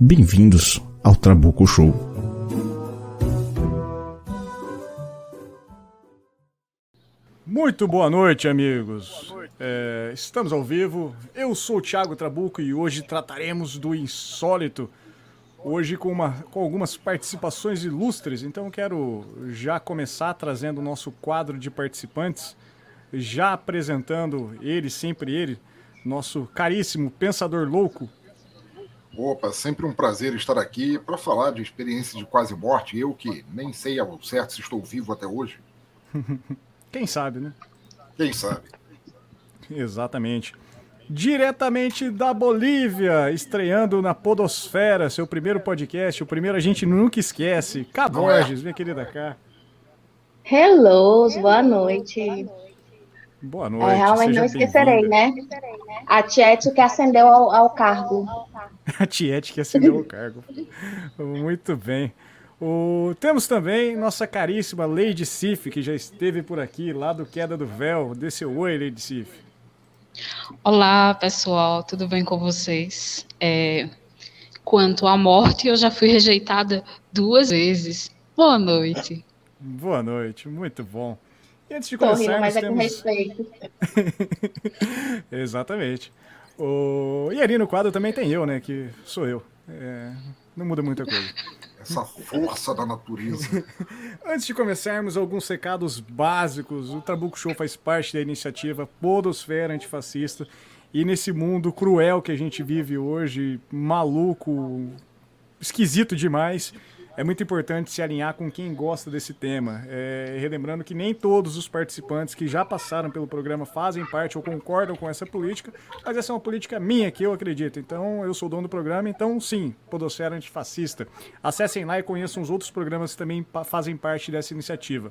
Bem-vindos ao Trabuco Show. Muito boa noite, amigos. É, estamos ao vivo. Eu sou o Thiago Trabuco e hoje trataremos do insólito. Hoje com, uma, com algumas participações ilustres, então quero já começar trazendo o nosso quadro de participantes, já apresentando ele, sempre ele, nosso caríssimo Pensador Louco, Opa, sempre um prazer estar aqui para falar de experiência de quase morte. Eu que nem sei ao certo se estou vivo até hoje. Quem sabe, né? Quem sabe. Exatamente. Diretamente da Bolívia, estreando na Podosfera, seu primeiro podcast, o primeiro a gente nunca esquece. Cá é? Minha querida cá. Hello, boa noite. Boa noite. É, realmente não esquecerei, né? A Tiete que ascendeu ao, ao cargo. A Tiete que ascendeu ao cargo. Muito bem. O... Temos também nossa caríssima Lady Sif, que já esteve por aqui, lá do Queda do Véu. Dê seu oi, Lady Sif. Olá, pessoal, tudo bem com vocês? É... Quanto à morte, eu já fui rejeitada duas vezes. Boa noite. Boa noite, muito bom. E antes de começar, rindo, mas é temos... com respeito. Exatamente. O... E ali no quadro também tem eu, né? Que sou eu. É... Não muda muita coisa. Essa força da natureza. Antes de começarmos, alguns recados básicos. O Trabuco Show faz parte da iniciativa Podosfera Antifascista. E nesse mundo cruel que a gente vive hoje, maluco, esquisito demais, é muito importante se alinhar com quem gosta desse tema. É, relembrando que nem todos os participantes que já passaram pelo programa fazem parte ou concordam com essa política, mas essa é uma política minha que eu acredito. Então, eu sou dono do programa, então sim, Podosfera Antifascista. Acessem lá e conheçam os outros programas que também fazem parte dessa iniciativa.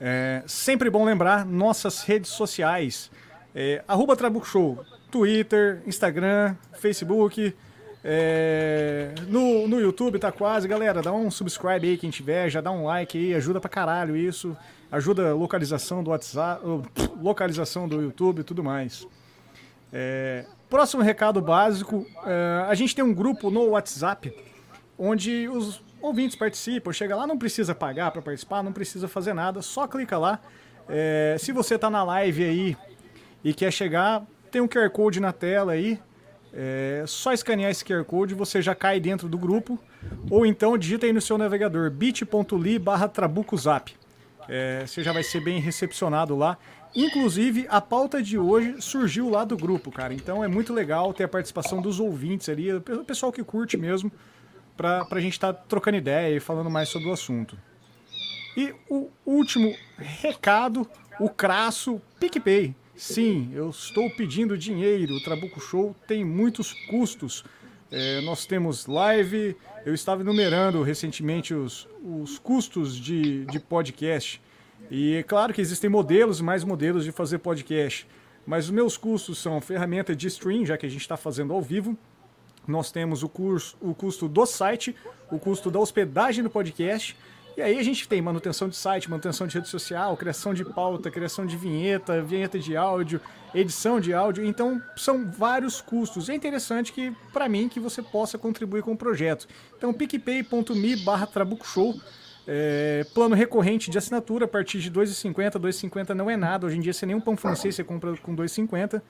É, sempre bom lembrar nossas redes sociais. É, arroba Trabuco Show, Twitter, Instagram, Facebook, é, no, no YouTube tá quase, galera. Dá um subscribe aí quem tiver, já dá um like aí, ajuda pra caralho isso. Ajuda a localização do WhatsApp, localização do YouTube e tudo mais. É, próximo recado básico: é, a gente tem um grupo no WhatsApp onde os ouvintes participam. Chega lá, não precisa pagar para participar, não precisa fazer nada, só clica lá. É, se você tá na live aí e quer chegar, tem um QR Code na tela aí. É só escanear esse QR Code você já cai dentro do grupo. Ou então digita aí no seu navegador bit.ly barra trabucozap. É, você já vai ser bem recepcionado lá. Inclusive, a pauta de hoje surgiu lá do grupo, cara. Então é muito legal ter a participação dos ouvintes ali, o pessoal que curte mesmo, pra, pra gente estar tá trocando ideia e falando mais sobre o assunto. E o último recado, o crasso PicPay. Sim, eu estou pedindo dinheiro. O Trabuco Show tem muitos custos. É, nós temos live, eu estava enumerando recentemente os, os custos de, de podcast. E é claro que existem modelos e mais modelos de fazer podcast. Mas os meus custos são ferramenta de stream, já que a gente está fazendo ao vivo. Nós temos o, curso, o custo do site, o custo da hospedagem do podcast e aí a gente tem manutenção de site, manutenção de rede social, criação de pauta, criação de vinheta, vinheta de áudio, edição de áudio. Então são vários custos. É interessante que para mim que você possa contribuir com o projeto. Então picpay.me barra Show. É, plano recorrente de assinatura a partir de 2,50. 2,50 não é nada. Hoje em dia, sem nenhum pão francês, você compra com 2,50.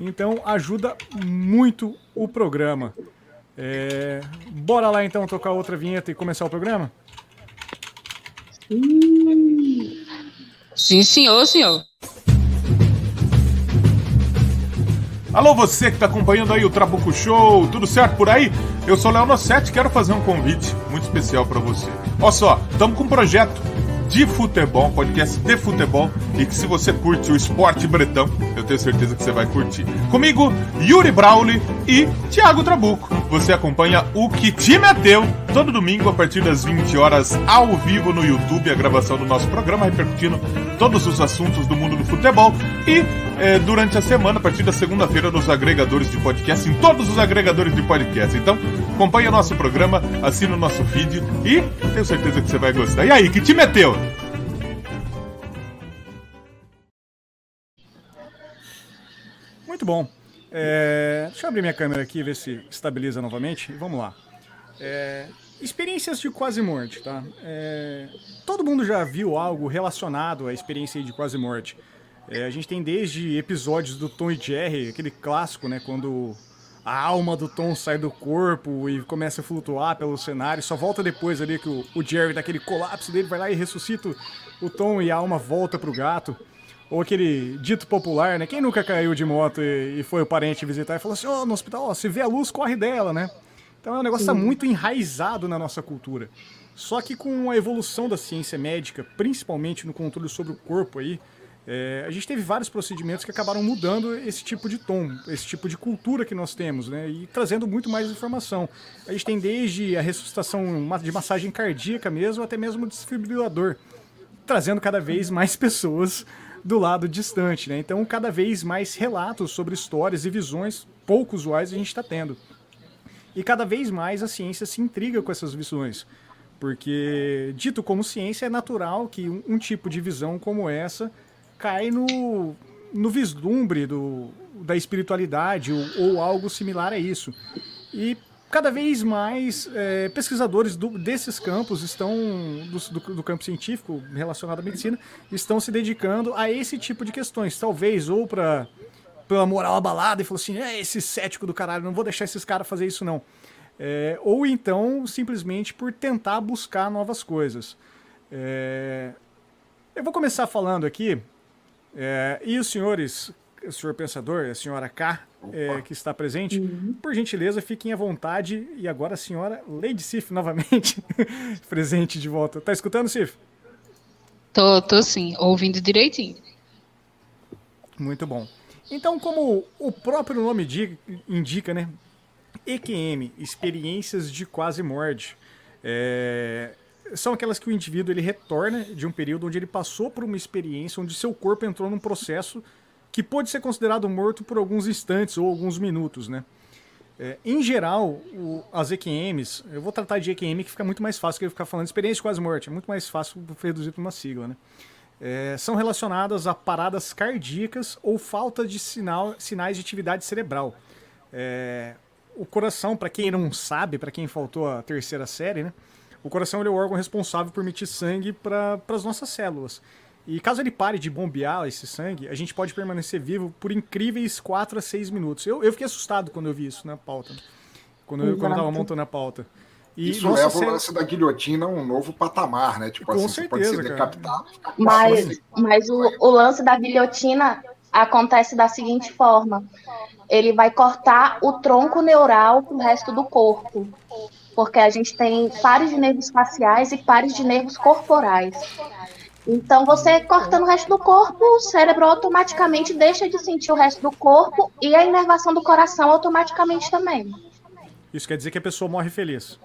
Então ajuda muito o programa. É, bora lá então tocar outra vinheta e começar o programa? Sim, senhor, senhor. Alô, você que está acompanhando aí o Trabuco Show, tudo certo por aí? Eu sou Léo Nossetti quero fazer um convite muito especial para você. Olha só, estamos com um projeto de futebol, podcast de futebol, e que se você curte o esporte bretão, eu tenho certeza que você vai curtir. Comigo, Yuri Brauli e Thiago Trabuco. Você acompanha o que te meteu todo domingo a partir das 20 horas ao vivo no YouTube, a gravação do nosso programa, repercutindo todos os assuntos do mundo do futebol e é, durante a semana, a partir da segunda-feira, nos agregadores de podcast, em todos os agregadores de podcast. Então, acompanhe o nosso programa, assina o nosso feed e tenho certeza que você vai gostar. E aí, que te meteu? Muito bom. É, deixa eu abrir minha câmera aqui, ver se estabiliza novamente. Vamos lá. É, experiências de quase morte, tá? É, todo mundo já viu algo relacionado à experiência de quase morte. É, a gente tem desde episódios do Tom e Jerry, aquele clássico, né? Quando a alma do Tom sai do corpo e começa a flutuar pelo cenário, só volta depois ali que o, o Jerry, daquele colapso dele, vai lá e ressuscita o Tom e a alma volta pro gato. Ou aquele dito popular, né? Quem nunca caiu de moto e, e foi o parente visitar e falou assim: Ó, oh, no hospital, ó, se vê a luz, corre dela, né? Então é um negócio que tá muito enraizado na nossa cultura. Só que com a evolução da ciência médica, principalmente no controle sobre o corpo aí, é, a gente teve vários procedimentos que acabaram mudando esse tipo de tom, esse tipo de cultura que nós temos, né? E trazendo muito mais informação. A gente tem desde a ressuscitação de massagem cardíaca mesmo, até mesmo o desfibrilador, trazendo cada vez mais pessoas do lado distante, né? Então, cada vez mais relatos sobre histórias e visões pouco usuais a gente está tendo. E cada vez mais a ciência se intriga com essas visões. Porque, dito como ciência, é natural que um, um tipo de visão como essa cai no, no vislumbre do, da espiritualidade ou, ou algo similar a isso. E cada vez mais é, pesquisadores do, desses campos estão do, do, do, campo científico relacionado à medicina estão se dedicando a esse tipo de questões. Talvez ou para pela moral abalada e falou assim é esse cético do caralho não vou deixar esses caras fazer isso não. É, ou então simplesmente por tentar buscar novas coisas. É, eu vou começar falando aqui é, e os senhores o senhor pensador a senhora K é, que está presente, uhum. por gentileza, fiquem à vontade. E agora a senhora Lady Sif novamente presente de volta. Tá escutando, Sif? Tô, tô sim, ouvindo direitinho. Muito bom. Então, como o próprio nome indica, né? EQM, experiências de quase morte. É, são aquelas que o indivíduo ele retorna de um período onde ele passou por uma experiência onde seu corpo entrou num processo que pode ser considerado morto por alguns instantes ou alguns minutos, né? É, em geral, o, as EQMs, eu vou tratar de EQM que fica muito mais fácil que eu ficar falando experiência de quase morte, é muito mais fácil reduzir para uma sigla, né? É, são relacionadas a paradas cardíacas ou falta de sinal, sinais de atividade cerebral. É, o coração, para quem não sabe, para quem faltou a terceira série, né? O coração é o órgão responsável por emitir sangue para as nossas células. E caso ele pare de bombear esse sangue, a gente pode permanecer vivo por incríveis 4 a 6 minutos. Eu, eu fiquei assustado quando eu vi isso na pauta. Quando eu, quando eu tava montando a pauta. E, isso nossa, leva o lance da guilhotina a um novo patamar, né? Tipo Com assim, certeza, pode ser decapitado. Mas, mas o, o lance da guilhotina acontece da seguinte forma: ele vai cortar o tronco neural pro resto do corpo. Porque a gente tem pares de nervos faciais e pares de nervos corporais. Então, você cortando o resto do corpo, o cérebro automaticamente deixa de sentir o resto do corpo e a inervação do coração automaticamente também. Isso quer dizer que a pessoa morre feliz.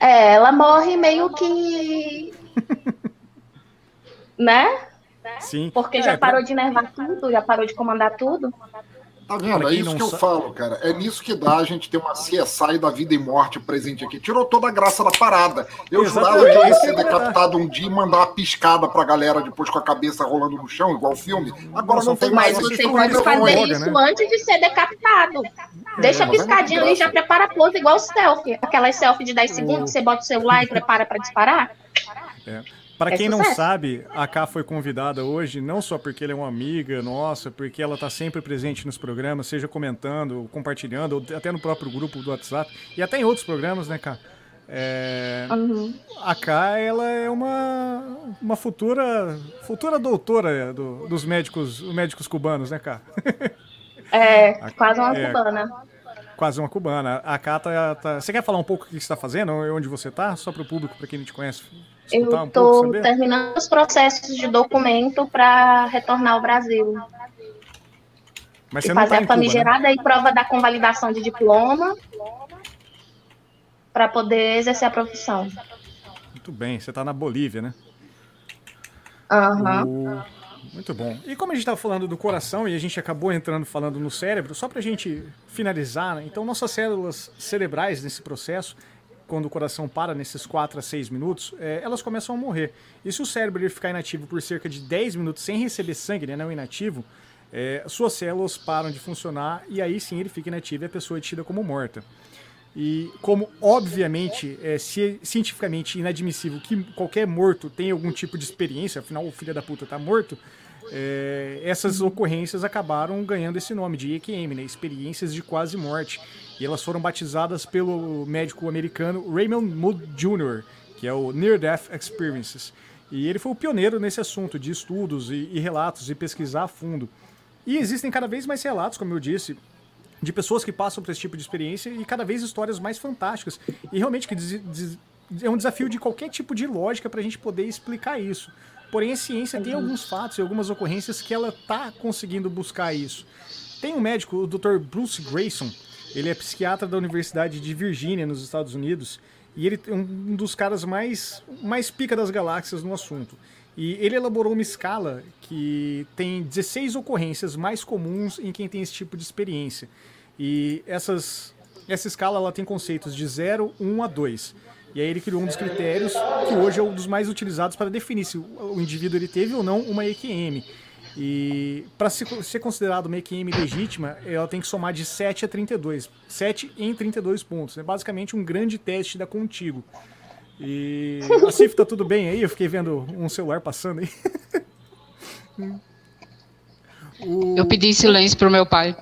É, ela morre meio que. né? Sim. Porque já é, parou pra... de inervar tudo, já parou de comandar tudo. Tá vendo? É isso que eu sabe. falo, cara. É nisso que dá a gente ter uma CSI da vida e morte presente aqui. Tirou toda a graça da parada. Eu Exatamente. jurava que eu ia ser decapitado um dia e mandar uma piscada pra galera depois com a cabeça rolando no chão, igual o filme. Agora não tem mais. Mas você pode fazer isso né? antes de ser decapitado. É, Deixa a piscadinha ali, já prepara a pose igual o selfie. Aquelas selfie de 10 segundos, você bota o celular e prepara pra disparar. É. Para é quem não sabe, a Ká foi convidada hoje, não só porque ela é uma amiga nossa, porque ela está sempre presente nos programas, seja comentando, compartilhando, ou até no próprio grupo do WhatsApp, e até em outros programas, né, Ká? É... Uhum. A Ká, ela é uma, uma futura futura doutora do, dos médicos, médicos cubanos, né, Ká? É, quase uma é, cubana. Quase uma cubana. A Ká tá, tá... Você quer falar um pouco o que você está fazendo, onde você está? Só para o público, para quem não te conhece, eu estou um terminando os processos de documento para retornar ao Brasil. Mas e você fazer tá a famigerada Cuba, né? e prova da convalidação de diploma para poder exercer a profissão. Muito bem, você está na Bolívia, né? Aham. Uhum. Muito bom. E como a gente estava falando do coração e a gente acabou entrando falando no cérebro, só para a gente finalizar, né? então nossas células cerebrais nesse processo, quando o coração para nesses 4 a 6 minutos, é, elas começam a morrer. E se o cérebro ele ficar inativo por cerca de 10 minutos sem receber sangue, né, não inativo, é, suas células param de funcionar e aí sim ele fica inativo e a pessoa é tida como morta. E como, obviamente, é cientificamente inadmissível que qualquer morto tenha algum tipo de experiência, afinal o filho da puta tá morto, é, essas ocorrências acabaram ganhando esse nome de EQM, né, experiências de quase morte. E elas foram batizadas pelo médico americano Raymond Mood Jr., que é o Near Death Experiences. E ele foi o pioneiro nesse assunto de estudos e, e relatos e pesquisar a fundo. E existem cada vez mais relatos, como eu disse, de pessoas que passam por esse tipo de experiência e cada vez histórias mais fantásticas. E realmente que é um desafio de qualquer tipo de lógica para a gente poder explicar isso. Porém, a ciência tem alguns fatos e algumas ocorrências que ela está conseguindo buscar isso. Tem um médico, o Dr. Bruce Grayson, ele é psiquiatra da Universidade de Virgínia, nos Estados Unidos, e ele é um dos caras mais, mais pica das galáxias no assunto. E ele elaborou uma escala que tem 16 ocorrências mais comuns em quem tem esse tipo de experiência. E essas, essa escala ela tem conceitos de 0, 1 a 2. E aí ele criou um dos critérios que hoje é um dos mais utilizados para definir se o indivíduo ele teve ou não uma EQM. E para ser considerado uma EQM legítima, ela tem que somar de 7 a 32. 7 em 32 pontos. É basicamente um grande teste da Contigo. E a Cif tá tudo bem aí? Eu fiquei vendo um celular passando aí. o... Eu pedi silêncio pro meu pai.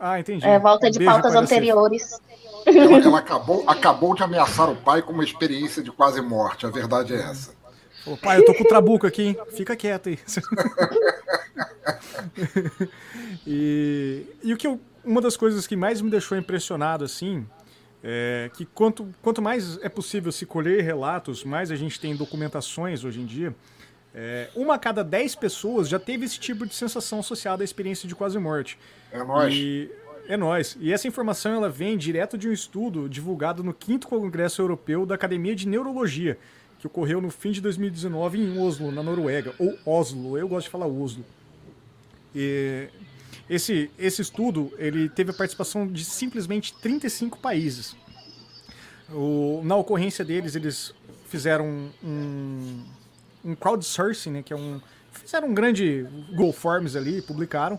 Ah, entendi. É, volta de pautas anteriores. Ela, ela, acabou, acabou de ameaçar o pai com uma experiência de quase morte. A verdade é essa. Ô, pai, eu tô com o trabuco aqui, hein? Fica quieto aí. e, e o que eu, uma das coisas que mais me deixou impressionado, assim, é, que quanto, quanto mais é possível se colher relatos, mais a gente tem documentações hoje em dia. É, uma a cada dez pessoas já teve esse tipo de sensação associada à experiência de quase morte. É nóis. E, é nós. E essa informação ela vem direto de um estudo divulgado no 5 Congresso Europeu da Academia de Neurologia, que ocorreu no fim de 2019 em Oslo, na Noruega. Ou Oslo, eu gosto de falar Oslo. E esse, esse estudo ele teve a participação de simplesmente 35 países. O, na ocorrência deles, eles fizeram um, um crowdsourcing, né, que é um, fizeram um grande Google Forms ali, publicaram,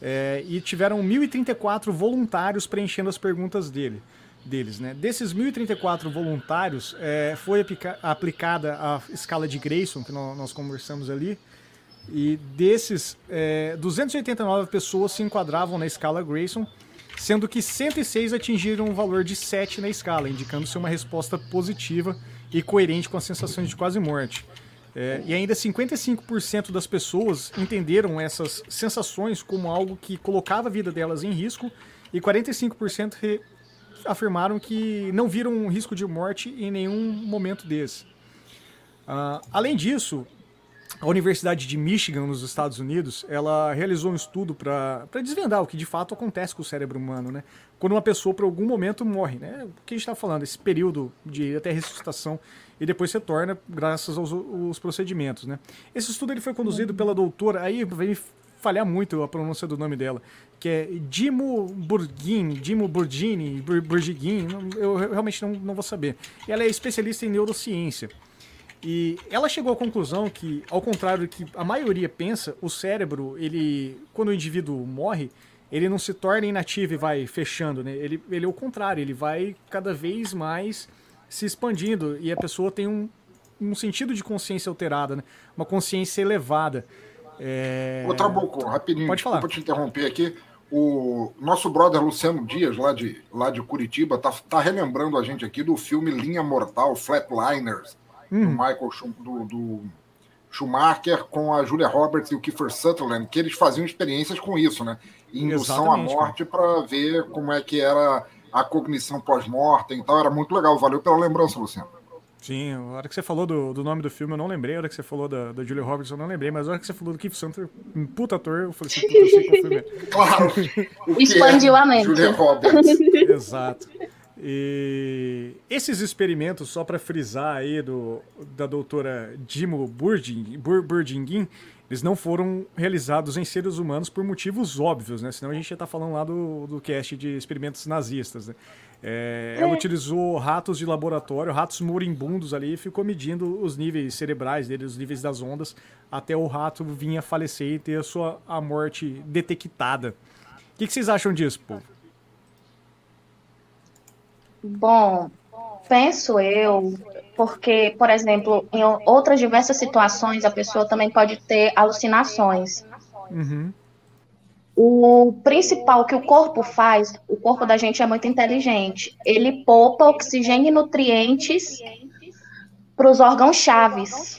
é, e tiveram 1.034 voluntários preenchendo as perguntas dele, deles. Né. Desses 1.034 voluntários, é, foi aplica aplicada a escala de Grayson, que nós, nós conversamos ali, e desses, é, 289 pessoas se enquadravam na escala Grayson, sendo que 106 atingiram um valor de 7 na escala, indicando ser uma resposta positiva e coerente com as sensações de quase morte. É, e ainda 55% das pessoas entenderam essas sensações como algo que colocava a vida delas em risco, e 45% afirmaram que não viram um risco de morte em nenhum momento desse. Uh, além disso, a Universidade de Michigan, nos Estados Unidos, ela realizou um estudo para desvendar o que de fato acontece com o cérebro humano, né? Quando uma pessoa, por algum momento, morre, né? O que a gente está falando, esse período de até ressuscitação e depois retorna graças aos, procedimentos, né? Esse estudo ele foi conduzido pela doutora, aí vai falhar muito a pronúncia do nome dela, que é Dimo Burgini, Dimo Burgini, Burgini, eu realmente não, não vou saber. Ela é especialista em neurociência. E ela chegou à conclusão que, ao contrário do que a maioria pensa, o cérebro, ele, quando o indivíduo morre, ele não se torna inativo e vai fechando, né? Ele, ele é o contrário, ele vai cada vez mais se expandindo e a pessoa tem um, um sentido de consciência alterada, né? Uma consciência elevada. É... Ô, Trabuco, rapidinho, Pode falar. te interromper aqui. O nosso brother Luciano Dias, lá de, lá de Curitiba, tá, tá relembrando a gente aqui do filme Linha Mortal, Flatliners, do hum. Michael do, do, Schumacher com a Julia Roberts e o Kiefer Sutherland, que eles faziam experiências com isso, né? Indução à morte para ver como é que era a cognição pós-mortem e tal. Era muito legal. Valeu pela lembrança, Luciano. Sim, a hora que você falou do, do nome do filme eu não lembrei, a hora que você falou da, da Julia Roberts eu não lembrei, mas a hora que você falou do Keith Sutherland, um puta ator, eu falei assim, puta, eu sei qual filme é. Claro! Expandiu a mente. Julia Roberts. Exato. E esses experimentos, só para frisar aí do, da doutora Dimo Burding, Bur, Burdingin, eles não foram realizados em seres humanos por motivos óbvios, né? Senão a gente ia estar tá falando lá do, do cast de experimentos nazistas, né? É, ela é. utilizou ratos de laboratório, ratos moribundos ali, e ficou medindo os níveis cerebrais deles, os níveis das ondas, até o rato vinha falecer e ter a sua a morte detectada. O que, que vocês acham disso, povo? Bom, penso eu, porque, por exemplo, em outras diversas situações, a pessoa também pode ter alucinações. Uhum. O principal que o corpo faz, o corpo da gente é muito inteligente. Ele poupa oxigênio e nutrientes para os órgãos chaves.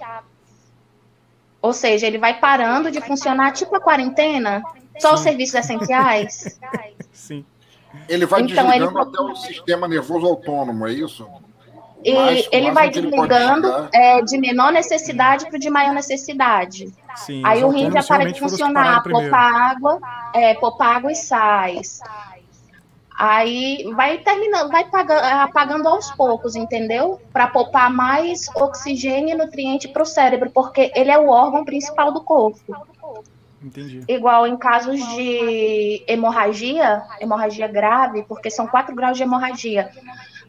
Ou seja, ele vai parando de funcionar tipo a quarentena, só Sim. os serviços essenciais. Sim. Ele vai então, desligando ele... até o sistema nervoso autônomo, é isso? E ele vai desligando é, de menor necessidade para o de maior necessidade. Sim, Aí o rim já para de funcionar, poupa água, é, poupa água e sais. Aí vai terminando, vai apagando aos poucos, entendeu? Para poupar mais oxigênio e nutriente para o cérebro, porque ele é o órgão principal do corpo. Entendi. Igual em casos de hemorragia, hemorragia grave, porque são quatro graus de hemorragia.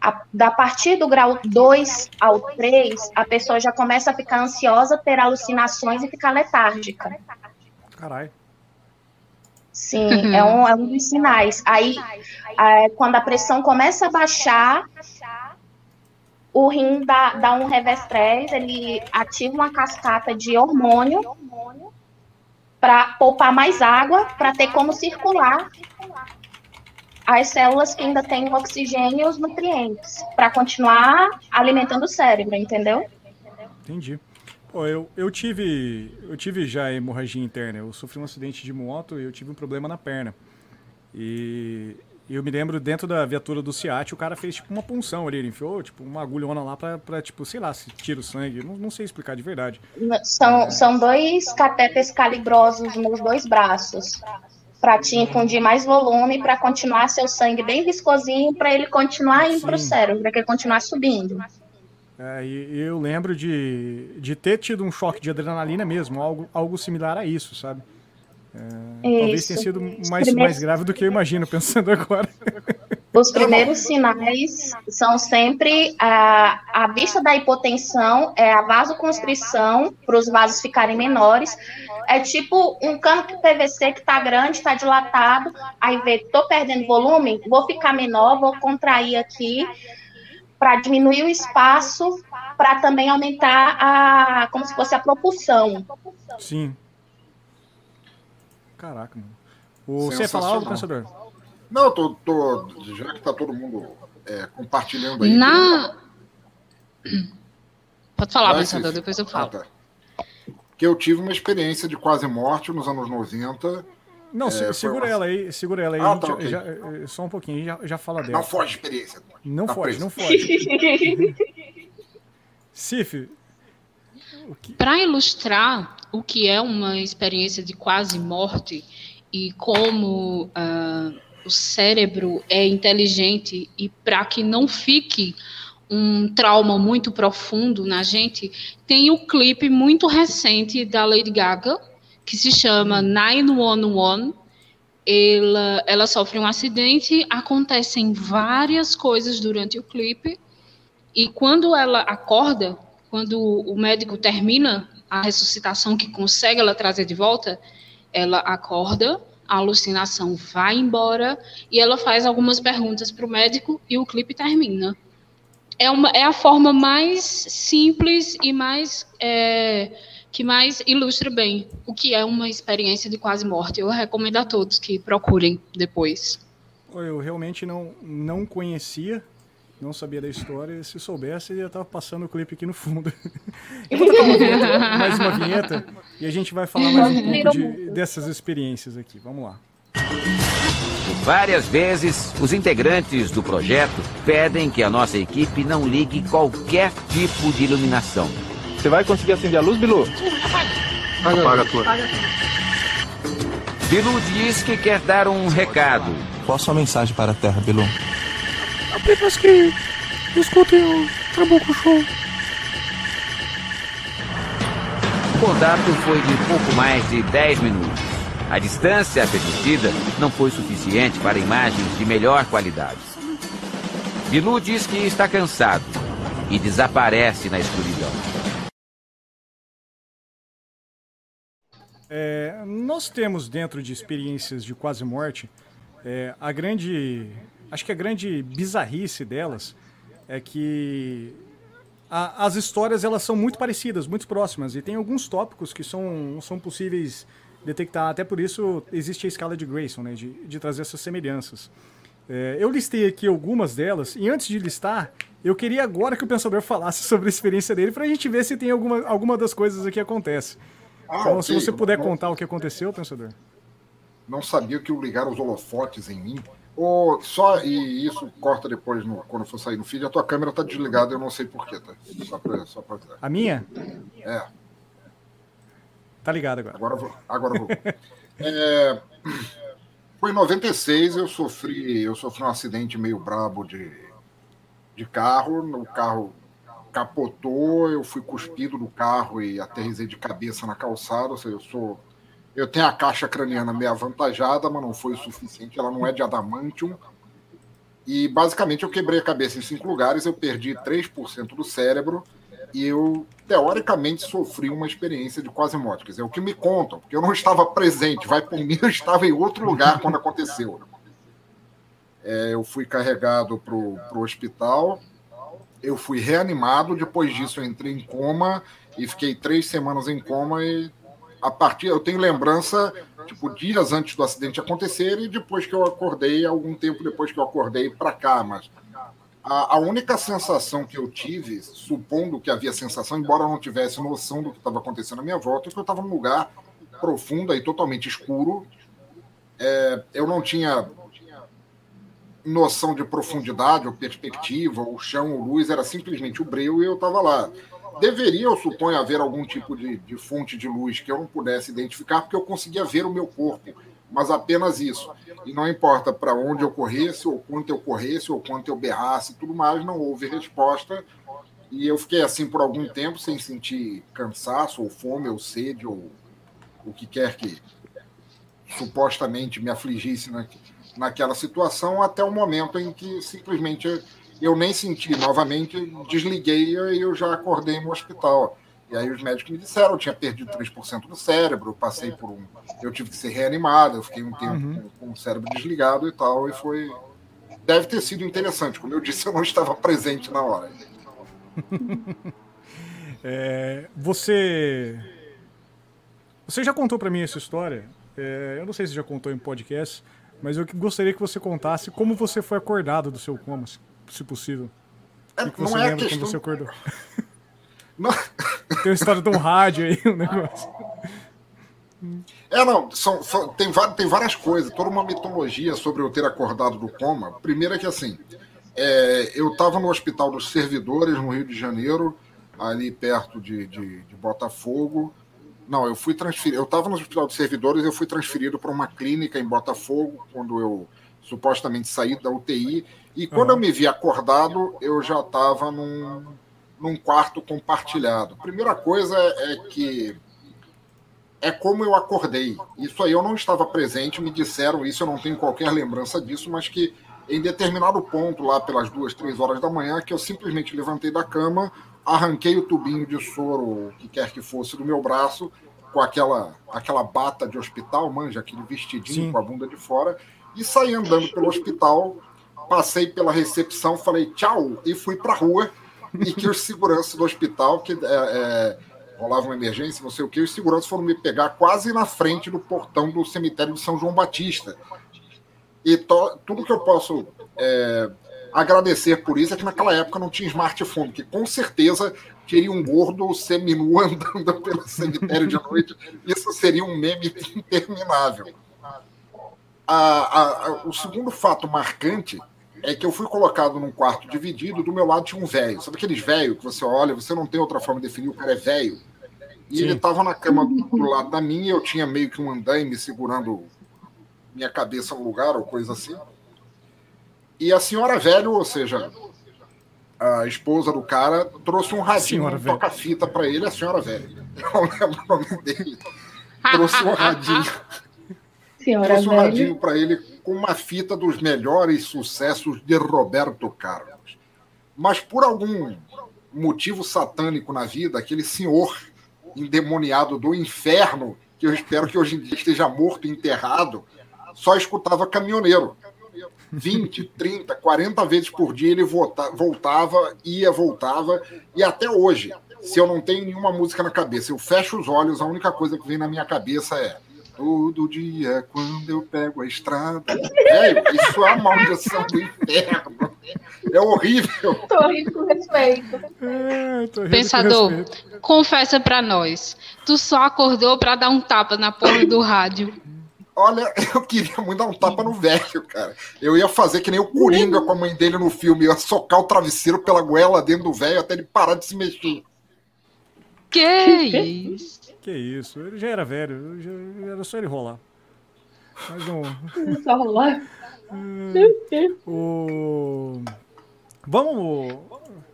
A, da partir do grau 2 ao 3, a pessoa já começa a ficar ansiosa, ter alucinações e ficar letárgica. Caralho. Sim, é um, é um dos sinais. Aí, é, quando a pressão começa a baixar, o rim dá, dá um revestrez, ele ativa uma cascata de hormônio para poupar mais água, para ter como circular as células que ainda têm o oxigênio e os nutrientes, para continuar alimentando o cérebro, entendeu? Entendi. Pô, eu, eu tive eu tive já hemorragia interna. Eu sofri um acidente de moto e eu tive um problema na perna. E eu me lembro, dentro da viatura do SEAT, o cara fez tipo uma punção ali, ele enfiou tipo uma agulhona lá pra, pra tipo, sei lá, se tira o sangue. Não, não sei explicar de verdade. São, são dois catéteres calibrosos nos dois braços. Pra te infundir mais volume, para continuar seu sangue bem viscosinho, para ele continuar indo Sim. pro cérebro, pra ele continuar subindo. É, e eu lembro de, de ter tido um choque de adrenalina mesmo, algo, algo similar a isso, sabe? É, talvez tenha sido mais, primeiros... mais grave do que eu imagino, pensando agora. Os primeiros sinais são sempre a, a vista da hipotensão, é a vasoconstrição, para os vasos ficarem menores. É tipo um cano de PVC que está grande, está dilatado, aí vê, estou perdendo volume, vou ficar menor, vou contrair aqui, para diminuir o espaço, para também aumentar a, como se fosse a propulsão. Sim. Caraca, mano. O, você ia falar algo, pensador? Não, tô, tô, já que tá todo mundo é, compartilhando aí. Na... Pode falar, pensador, depois eu falo. Ah, tá. Que eu tive uma experiência de quase morte nos anos 90. Não, é, segura ela aí, segura ela aí. Ah, tá, okay. já, é, só um pouquinho, já, já fala dela. Não foge experiência. Não tá foge, preso. não foge. Cif. Que... Para ilustrar o que é uma experiência de quase morte e como uh, o cérebro é inteligente e para que não fique um trauma muito profundo na gente, tem o clipe muito recente da Lady Gaga, que se chama 911. Ela, ela sofre um acidente, acontecem várias coisas durante o clipe, e quando ela acorda, quando o médico termina a ressuscitação que consegue ela trazer de volta, ela acorda, a alucinação vai embora e ela faz algumas perguntas para o médico e o clipe termina. É, uma, é a forma mais simples e mais é, que mais ilustra bem o que é uma experiência de quase morte. Eu recomendo a todos que procurem depois. Eu realmente não, não conhecia não sabia da história. Se soubesse, ia estar passando o clipe aqui no fundo. Eu vou tocar uma vinheta, mais uma vinheta e a gente vai falar mais um pouco de, dessas experiências aqui. Vamos lá. Várias vezes, os integrantes do projeto pedem que a nossa equipe não ligue qualquer tipo de iluminação. Você vai conseguir acender a luz, Bilu? Apaga, Apaga a tua. Bilu diz que quer dar um recado. Qual a sua mensagem para a Terra, Bilu? Apenas que escutem o Trabuco Show. O contato foi de pouco mais de 10 minutos. A distância permitida não foi suficiente para imagens de melhor qualidade. Bilu diz que está cansado e desaparece na escuridão. É, nós temos dentro de experiências de quase morte é, a grande, acho que a grande bizarrice delas é que a, as histórias elas são muito parecidas, muito próximas e tem alguns tópicos que são, são possíveis detectar. Até por isso existe a escala de Grayson, né, de, de trazer essas semelhanças. É, eu listei aqui algumas delas e antes de listar, eu queria agora que o pensador falasse sobre a experiência dele para a gente ver se tem alguma, alguma das coisas aqui acontece. Ah, então, okay. se você puder não, contar o que aconteceu, pensador. Não sabia que ligaram os holofotes em mim. Ou só, e isso corta depois no, quando for sair no feed, a tua câmera tá desligada, eu não sei porquê, tá? Só pra, só pra A minha? É. Tá ligado agora. Agora vou. Agora vou. é, foi em 96, eu sofri, eu sofri um acidente meio brabo de, de carro. O carro capotou, eu fui cuspido do carro e aterrisei de cabeça na calçada. Ou seja, eu sou. Eu tenho a caixa craniana meio avantajada, mas não foi o suficiente. Ela não é de adamantium. E basicamente eu quebrei a cabeça em cinco lugares, eu perdi 3% do cérebro e eu, teoricamente, sofri uma experiência de quase morte. Quer dizer, é o que me contam, porque eu não estava presente, vai por mim, eu estava em outro lugar quando aconteceu. É, eu fui carregado para o hospital, eu fui reanimado, depois disso eu entrei em coma e fiquei três semanas em coma e a partir eu tenho lembrança tipo dias antes do acidente acontecer e depois que eu acordei algum tempo depois que eu acordei para cá mas a, a, única sensação que eu tive supondo que havia sensação embora eu não tivesse noção do que estava acontecendo à minha volta é que eu estava num lugar profundo e totalmente escuro é, eu não tinha noção de profundidade ou perspectiva, o chão, ou luz, era simplesmente o breu e eu estava lá. Deveria, eu suponho, haver algum tipo de, de, fonte de luz que eu não pudesse identificar, porque eu conseguia ver o meu corpo, mas apenas isso. E não importa para onde eu corresse, ou quanto eu corresse, ou quanto eu berrasse tudo mais, não houve resposta. E eu fiquei assim por algum tempo, sem sentir cansaço, ou fome, ou sede, ou o que quer que supostamente me afligisse naquela situação até o momento em que simplesmente eu nem senti novamente, desliguei e eu já acordei no hospital. E aí os médicos me disseram, eu tinha perdido 3% do cérebro, passei por um. Eu tive que ser reanimado, eu fiquei um tempo uhum. com, com, o cérebro desligado e tal, e foi. Deve ter sido interessante. Como eu disse, eu não estava presente na hora. é, você. Você já contou para mim essa história? É, eu não sei se já contou em podcast, mas eu gostaria que você contasse como você foi acordado do seu coma, se possível. É, o que, você é lembra questão... quando você acordou? Não. Tem uma história de um rádio aí, um negócio. É, não, são, são, tem, tem várias coisas, toda uma mitologia sobre eu ter acordado do coma. Primeiro é que, assim, é, eu estava no Hospital dos Servidores, no Rio de Janeiro, ali perto de, de, de Botafogo, não, eu fui transferido. Eu estava no hospital de servidores, eu fui transferido para uma clínica em Botafogo, quando eu supostamente saí da UTI. E quando uhum. eu me vi acordado, eu já estava num, num quarto compartilhado. Primeira coisa é que é como eu acordei. Isso aí eu não estava presente, me disseram isso, eu não tenho qualquer lembrança disso, mas que em determinado ponto, lá pelas duas, três horas da manhã, que eu simplesmente levantei da cama, arranquei o tubinho de soro, o que quer que fosse, do meu braço, com aquela, aquela bata de hospital, manja, aquele vestidinho Sim. com a bunda de fora, e saí andando pelo hospital, passei pela recepção, falei tchau, e fui para a rua, e que os seguranças do hospital, que é, é, rolava uma emergência, não sei o que, os seguranças foram me pegar quase na frente do portão do cemitério de São João Batista. E to, tudo que eu posso é, agradecer por isso é que naquela época não tinha smartphone, que com certeza teria um gordo seminu andando pelo cemitério de noite. Isso seria um meme interminável. A, a, a, o segundo fato marcante é que eu fui colocado num quarto dividido, do meu lado tinha um velho. Sabe aqueles velhos que você olha, você não tem outra forma de definir, o cara é velho. E Sim. ele estava na cama do lado da minha, eu tinha meio que um andaime segurando minha cabeça no lugar ou coisa assim. E a senhora velho, ou seja, a esposa do cara, trouxe um radinho, um toca-fita para ele, a senhora velha. Eu não lembro o nome dele. Trouxe um radinho. Senhora trouxe um radinho para ele com uma fita dos melhores sucessos de Roberto Carlos. Mas por algum motivo satânico na vida, aquele senhor endemoniado do inferno, que eu espero que hoje em dia esteja morto enterrado, só escutava caminhoneiro. 20, 30, 40 vezes por dia ele voltava, ia, voltava, e até hoje, se eu não tenho nenhuma música na cabeça, eu fecho os olhos, a única coisa que vem na minha cabeça é Todo dia, quando eu pego a estrada. É, isso é a maldição do inferno. É horrível. Tô rindo com respeito. É, Pensador, com respeito. confessa pra nós. Tu só acordou pra dar um tapa na porra do rádio. Olha, eu queria muito dar um tapa no velho, cara. Eu ia fazer que nem o Coringa com a mãe dele no filme. Eu ia socar o travesseiro pela goela dentro do velho até ele parar de se mexer. Que isso? Que isso? Ele já era velho. Já, era só ele rolar. Mas não. Só rolar? O... Vamos.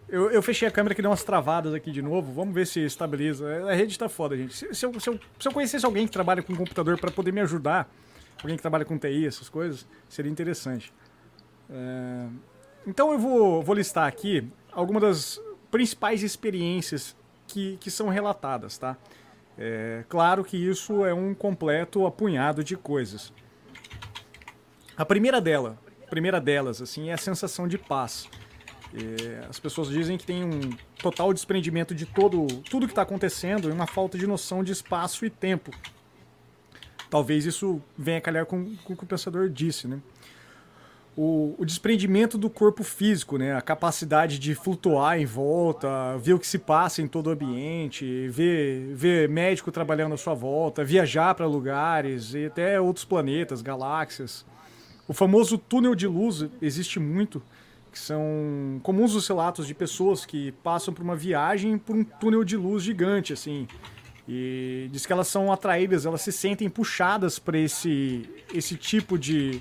Eu, eu, fechei a câmera que deu umas travadas aqui de novo. Vamos ver se estabiliza. A rede tá foda, gente. Se, se, eu, se, eu, se eu, conhecesse alguém que trabalha com computador para poder me ajudar, alguém que trabalha com TI, essas coisas, seria interessante. É... Então eu vou, vou listar aqui algumas das principais experiências que, que são relatadas, tá? É, claro que isso é um completo apunhado de coisas. A primeira dela, primeira delas, assim, é a sensação de paz. É, as pessoas dizem que tem um total desprendimento de todo tudo que está acontecendo e uma falta de noção de espaço e tempo. Talvez isso venha a calhar com, com o que o pensador disse, né? O, o, desprendimento do corpo físico, né? A capacidade de flutuar em volta, ver o que se passa em todo o ambiente, ver, ver médico trabalhando à sua volta, viajar para lugares e até outros planetas, galáxias. O famoso túnel de luz existe muito que são comuns os relatos de pessoas que passam por uma viagem por um túnel de luz gigante, assim. E diz que elas são atraídas, elas se sentem puxadas para esse, esse tipo de,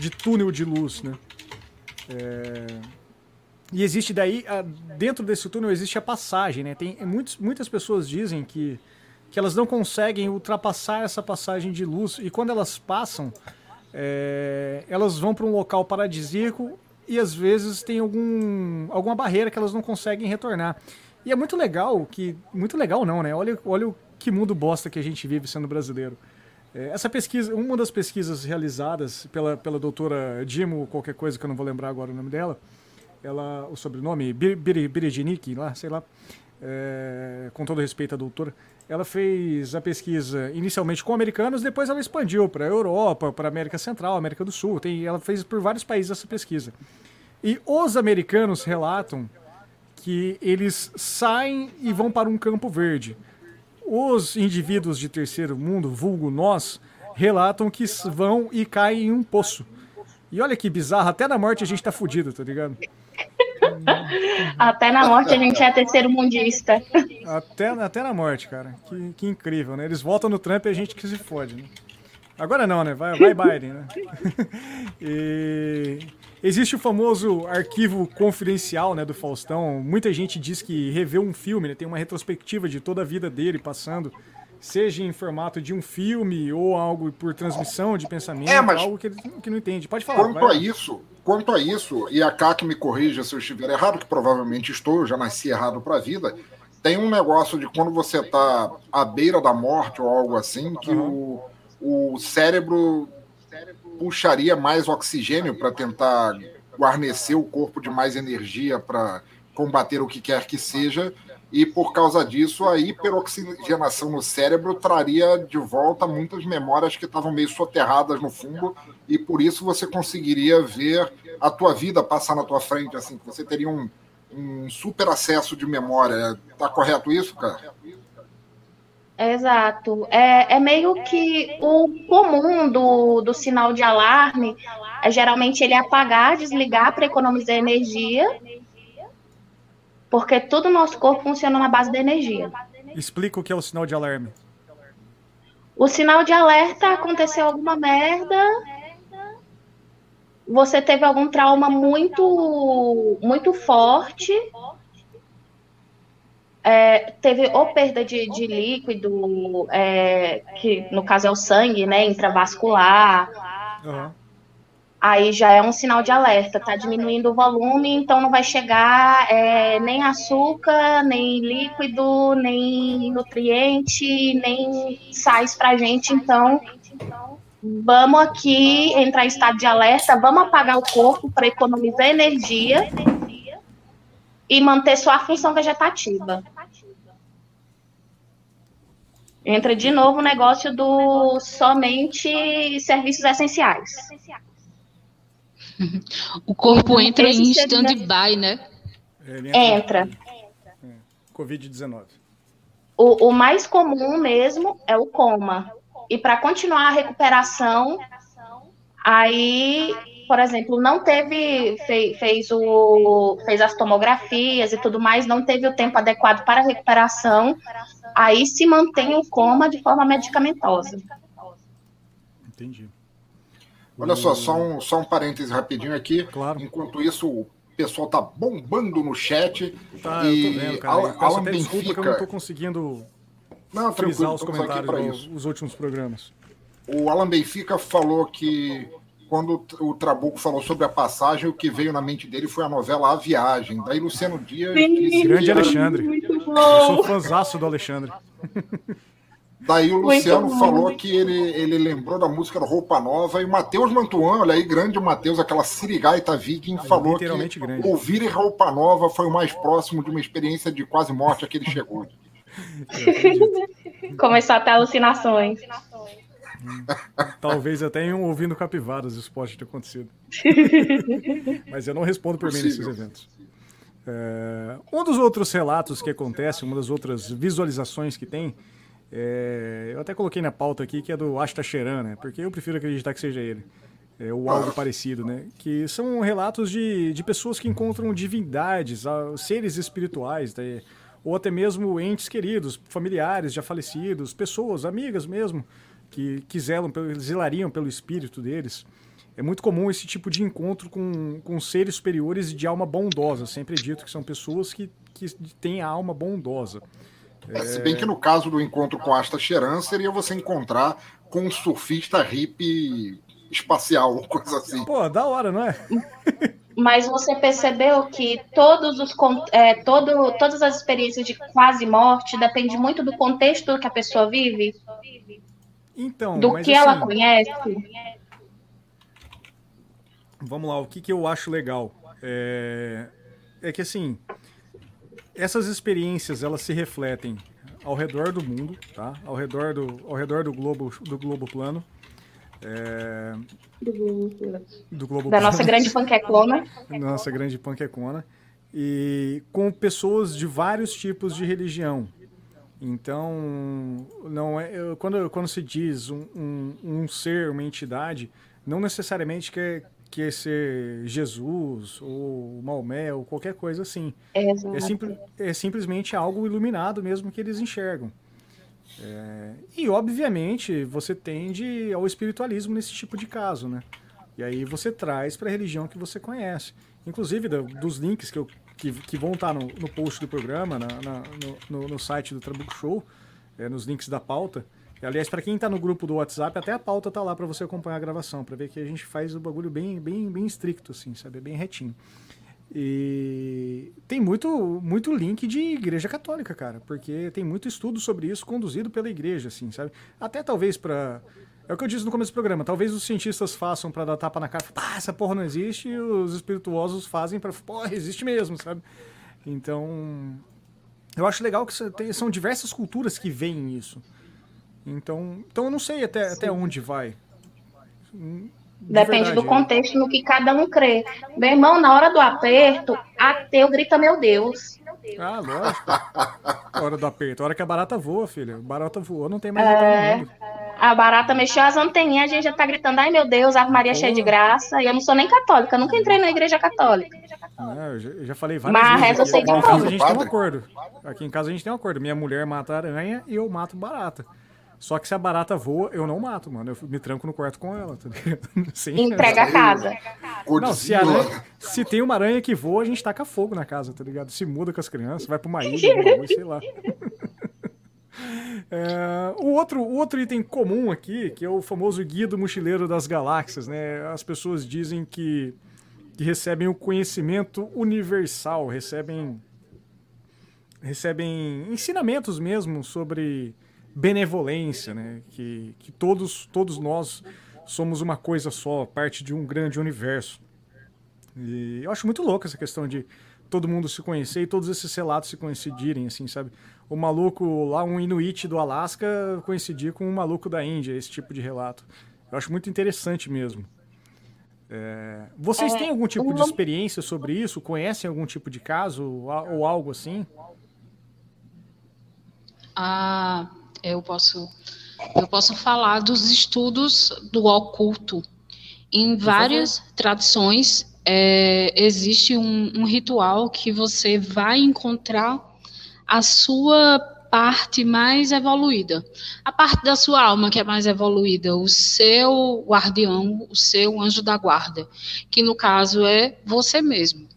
de túnel de luz, né? É... E existe daí, dentro desse túnel existe a passagem, né? Tem, muitos, muitas pessoas dizem que, que elas não conseguem ultrapassar essa passagem de luz e quando elas passam, é, elas vão para um local paradisíaco e às vezes tem algum, alguma barreira que elas não conseguem retornar. E é muito legal que. Muito legal não, né? Olha, olha o que mundo bosta que a gente vive sendo brasileiro. É, essa pesquisa, uma das pesquisas realizadas pela, pela doutora Dimo, qualquer coisa que eu não vou lembrar agora o nome dela, ela, o sobrenome, Birejinik, lá, sei lá, é, com todo respeito à doutora, ela fez a pesquisa inicialmente com americanos, depois ela expandiu para a Europa, para a América Central, América do Sul. Tem, ela fez por vários países essa pesquisa. E os americanos relatam que eles saem e vão para um campo verde. Os indivíduos de terceiro mundo, vulgo nós, relatam que vão e caem em um poço. E olha que bizarro, até na morte a gente tá fudido, tá ligado? Até na morte a gente é terceiro mundista. Até, até na morte, cara. Que, que incrível, né? Eles voltam no Trump e a gente que se fode, né? Agora não, né? Vai, vai Biden, né? e... Existe o famoso arquivo confidencial né, do Faustão. Muita gente diz que revê um filme, né, tem uma retrospectiva de toda a vida dele passando, seja em formato de um filme ou algo por transmissão de pensamento, é, mas algo que ele que não entende. Pode falar. Quanto vai. a isso, Quanto a isso, e a que me corrija se eu estiver errado, que provavelmente estou, eu já nasci errado para a vida, tem um negócio de quando você está à beira da morte ou algo assim, que uhum. o, o cérebro puxaria mais oxigênio para tentar guarnecer o corpo de mais energia para combater o que quer que seja, e por causa disso a hiperoxigenação no cérebro traria de volta muitas memórias que estavam meio soterradas no fundo e por isso você conseguiria ver a tua vida passar na tua frente assim você teria um, um super acesso de memória. Tá correto isso cara Exato. É, é meio que o comum do, do sinal de alarme é geralmente ele apagar, desligar para economizar energia porque todo o nosso corpo funciona na base da energia. Explica o que é o sinal de alarme. O sinal de alerta aconteceu alguma merda. você teve algum trauma muito, muito forte, é, teve ou perda de, de líquido, é, que no caso é o sangue, né, intravascular, uhum. aí já é um sinal de alerta, tá diminuindo o volume, então não vai chegar é, nem açúcar, nem líquido, nem nutriente, nem sais pra gente, então vamos aqui entrar em estado de alerta, vamos apagar o corpo para economizar energia e manter só a função vegetativa. Entra de novo o negócio do somente serviços essenciais. O corpo entra em stand-by, né? entra. entra. Covid-19. O, o mais comum mesmo é o coma e para continuar a recuperação, aí, por exemplo, não teve, fez, fez, o, fez as tomografias e tudo mais, não teve o tempo adequado para a recuperação, aí se mantém o coma de forma medicamentosa. Entendi. Olha só, só um, só um parêntese rapidinho aqui. Claro. Enquanto isso, o pessoal tá bombando no chat. Tá, e eu tô vendo, cara. Alan, Alan Benfica... que eu não tô conseguindo não, frisar os comentários dos últimos programas. O Alan Benfica falou que quando o Trabuco falou sobre a passagem, o que veio na mente dele foi a novela A Viagem. Daí Luciano Dias disse Grande que... Alexandre. Eu sou fãzaço do Alexandre. Daí o Luciano falou que ele, ele lembrou da música do Roupa Nova e o Matheus Mantuan, olha aí, grande Matheus, aquela sirigaita viking, ah, falou que grande. ouvir Roupa Nova foi o mais próximo de uma experiência de quase morte a que ele chegou. Começou a ter alucinações. Talvez até iam ouvindo capivaras, isso pode ter acontecido. Mas eu não respondo por mim nesses eventos. É, um dos outros relatos que acontece, uma das outras visualizações que tem, é, eu até coloquei na pauta aqui, que é do Ashta Sheran, né? Porque eu prefiro acreditar que seja ele. É, ou algo parecido, né? Que são relatos de, de pessoas que encontram divindades, seres espirituais, né? ou até mesmo entes queridos, familiares já falecidos, pessoas, amigas mesmo, que, que zelam, zelariam pelo espírito deles. É muito comum esse tipo de encontro com, com seres superiores de alma bondosa. Sempre é dito que são pessoas que, que têm a alma bondosa. É, se bem que no caso do encontro com Asta Cheran, seria você encontrar com um surfista hippie espacial, coisa assim. Pô, da hora, não é? mas você percebeu que todos os é, todo, todas as experiências de quase morte depende muito do contexto que a pessoa vive? Então, do que assim, ela conhece? Vamos lá, o que, que eu acho legal é, é que assim essas experiências elas se refletem ao redor do mundo, tá? Ao redor do, ao redor do globo do globo plano. É, do Globo, do Globo da nossa grande panquecona. Nossa grande panquecona. E com pessoas de vários tipos de religião. Então, não é, quando, quando se diz um, um, um ser, uma entidade, não necessariamente quer, quer ser Jesus ou Maomé ou qualquer coisa assim. É, é, é simplesmente algo iluminado mesmo que eles enxergam. É, e, obviamente, você tende ao espiritualismo nesse tipo de caso, né? E aí você traz para a religião que você conhece. Inclusive, do, dos links que, eu, que, que vão estar tá no, no post do programa, na, na, no, no, site do Trabuco Show, é, nos links da pauta. E, aliás, para quem está no grupo do WhatsApp, até a pauta tá lá para você acompanhar a gravação, para ver que a gente faz o bagulho bem, bem, bem estricto, assim, sabe? Bem retinho. E tem muito, muito link de igreja católica, cara, porque tem muito estudo sobre isso conduzido pela igreja, assim, sabe? Até talvez para é o que eu disse no começo do programa. Talvez os cientistas façam para dar tapa na cara, ah, essa porra não existe, e os espirituosos fazem para, porra, existe mesmo, sabe? Então, eu acho legal que tem, são diversas culturas que veem isso. Então, então eu não sei até, até onde vai. Depende verdade, do contexto no que cada um crê. Meu irmão, na hora do aperto, ateu grita meu Deus. Ah, lógico. Hora do aperto. A hora que a barata voa, filha. A barata voou, não tem mais é... A barata mexeu as anteninhas, a gente já tá gritando, ai meu Deus, a Maria cheia de graça. E eu não sou nem católica, nunca entrei na igreja católica. É, eu, já, falei várias Mas vezes. Mas eu sei de Aqui em casa a gente tem um acordo. Aqui em casa a gente tem um acordo. Minha mulher mata aranha e eu mato barata. Só que se a barata voa, eu não mato, mano. Eu me tranco no quarto com ela, tá Entrega a casa. Não, se, aranha, se, tem uma aranha que voa, a gente taca fogo na casa, tá ligado? Se muda com as crianças, vai pra uma ilha, sei lá. É, o, outro, o outro item comum aqui, que é o famoso guia do mochileiro das galáxias, né? As pessoas dizem que, que recebem o conhecimento universal, recebem, recebem ensinamentos mesmo sobre benevolência, né? Que, que todos, todos nós somos uma coisa só, parte de um grande universo. E eu acho muito louco essa questão de todo mundo se conhecer e todos esses relatos se coincidirem, assim, sabe? O maluco lá, um Inuit do Alasca, coincidir com um maluco da Índia, esse tipo de relato. Eu acho muito interessante mesmo. É... Vocês é, têm algum tipo de experiência sobre isso? Conhecem algum tipo de caso ou algo assim? Ah, eu posso eu posso falar dos estudos do oculto. Em várias tradições, é, existe um, um ritual que você vai encontrar a sua parte mais evoluída. A parte da sua alma que é mais evoluída, o seu guardião, o seu anjo da guarda, que no caso é você mesmo.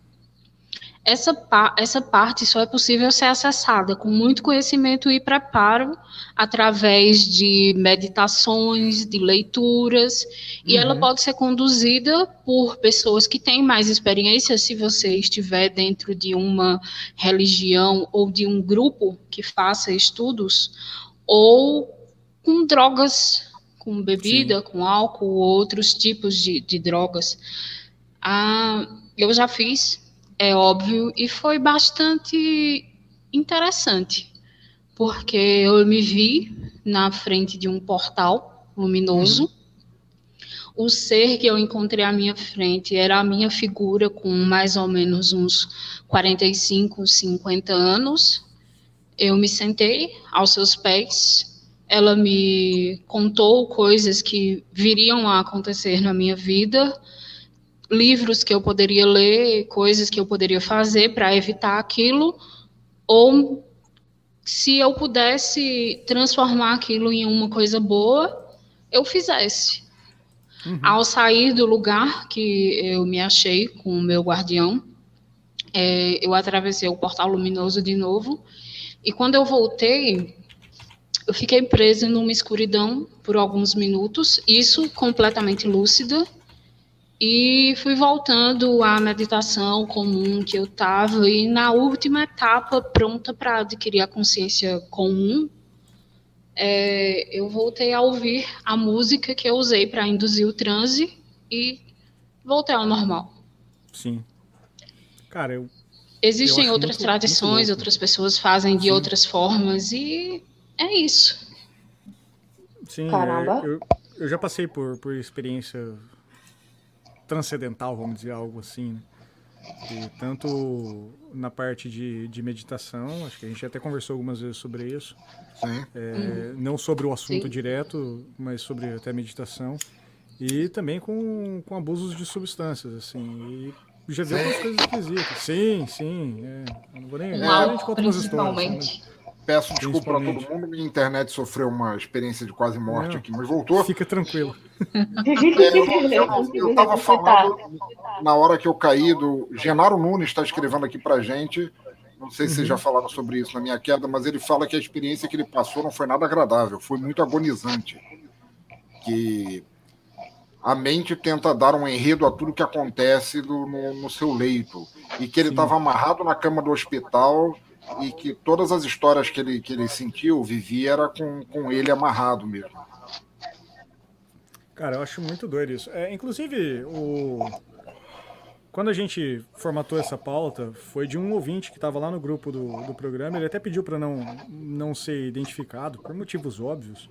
Essa, essa parte só é possível ser acessada com muito conhecimento e preparo através de meditações, de leituras, e ela uhum. pode ser conduzida por pessoas que têm mais experiência, se você estiver dentro de uma religião ou de um grupo que faça estudos, ou com drogas, com bebida, Sim. com álcool, outros tipos de, de drogas. Ah, eu já fiz é óbvio, e foi bastante interessante, porque eu me vi na frente de um portal luminoso. Uhum. O ser que eu encontrei à minha frente era a minha figura com mais ou menos uns 45, 50 anos. Eu me sentei aos seus pés. Ela me contou coisas que viriam a acontecer na minha vida livros que eu poderia ler, coisas que eu poderia fazer para evitar aquilo, ou se eu pudesse transformar aquilo em uma coisa boa, eu fizesse. Uhum. Ao sair do lugar que eu me achei com o meu guardião, é, eu atravessei o portal luminoso de novo, e quando eu voltei, eu fiquei presa numa escuridão por alguns minutos, isso completamente lúcida, e fui voltando à meditação comum que eu estava, e na última etapa, pronta para adquirir a consciência comum, é, eu voltei a ouvir a música que eu usei para induzir o transe e voltei ao normal. Sim. Cara, eu. Existem eu outras muito, tradições, muito outras pessoas fazem de Sim. outras formas, e é isso. Sim, Caramba. Eu, eu, eu já passei por, por experiência transcendental, vamos dizer, algo assim. Né? E tanto na parte de, de meditação, acho que a gente até conversou algumas vezes sobre isso. É, uhum. Não sobre o assunto Sim. direto, mas sobre até meditação. E também com, com abusos de substâncias, assim. E já vi algumas coisas esquisitas. Sim, sim. É. Não vou nem. Não, é, a gente Peço desculpa para todo mundo, minha internet sofreu uma experiência de quase morte Não, aqui, mas voltou. Fica tranquilo. É, eu, estava falando na hora que eu caí do. Genaro Nunes está escrevendo aqui para gente. Não sei se vocês já uhum. falaram sobre isso na minha queda, mas ele fala que a experiência que ele passou não foi nada agradável, foi muito agonizante. Que a mente tenta dar um enredo a tudo que acontece do, no, no seu leito. E que ele estava amarrado na cama do hospital e que todas as histórias que ele, que ele sentiu, vivia, era com, com ele amarrado mesmo. Cara, eu acho muito doido isso. É, inclusive, o... quando a gente formatou essa pauta, foi de um ouvinte que estava lá no grupo do, do programa. Ele até pediu para não, não ser identificado, por motivos óbvios.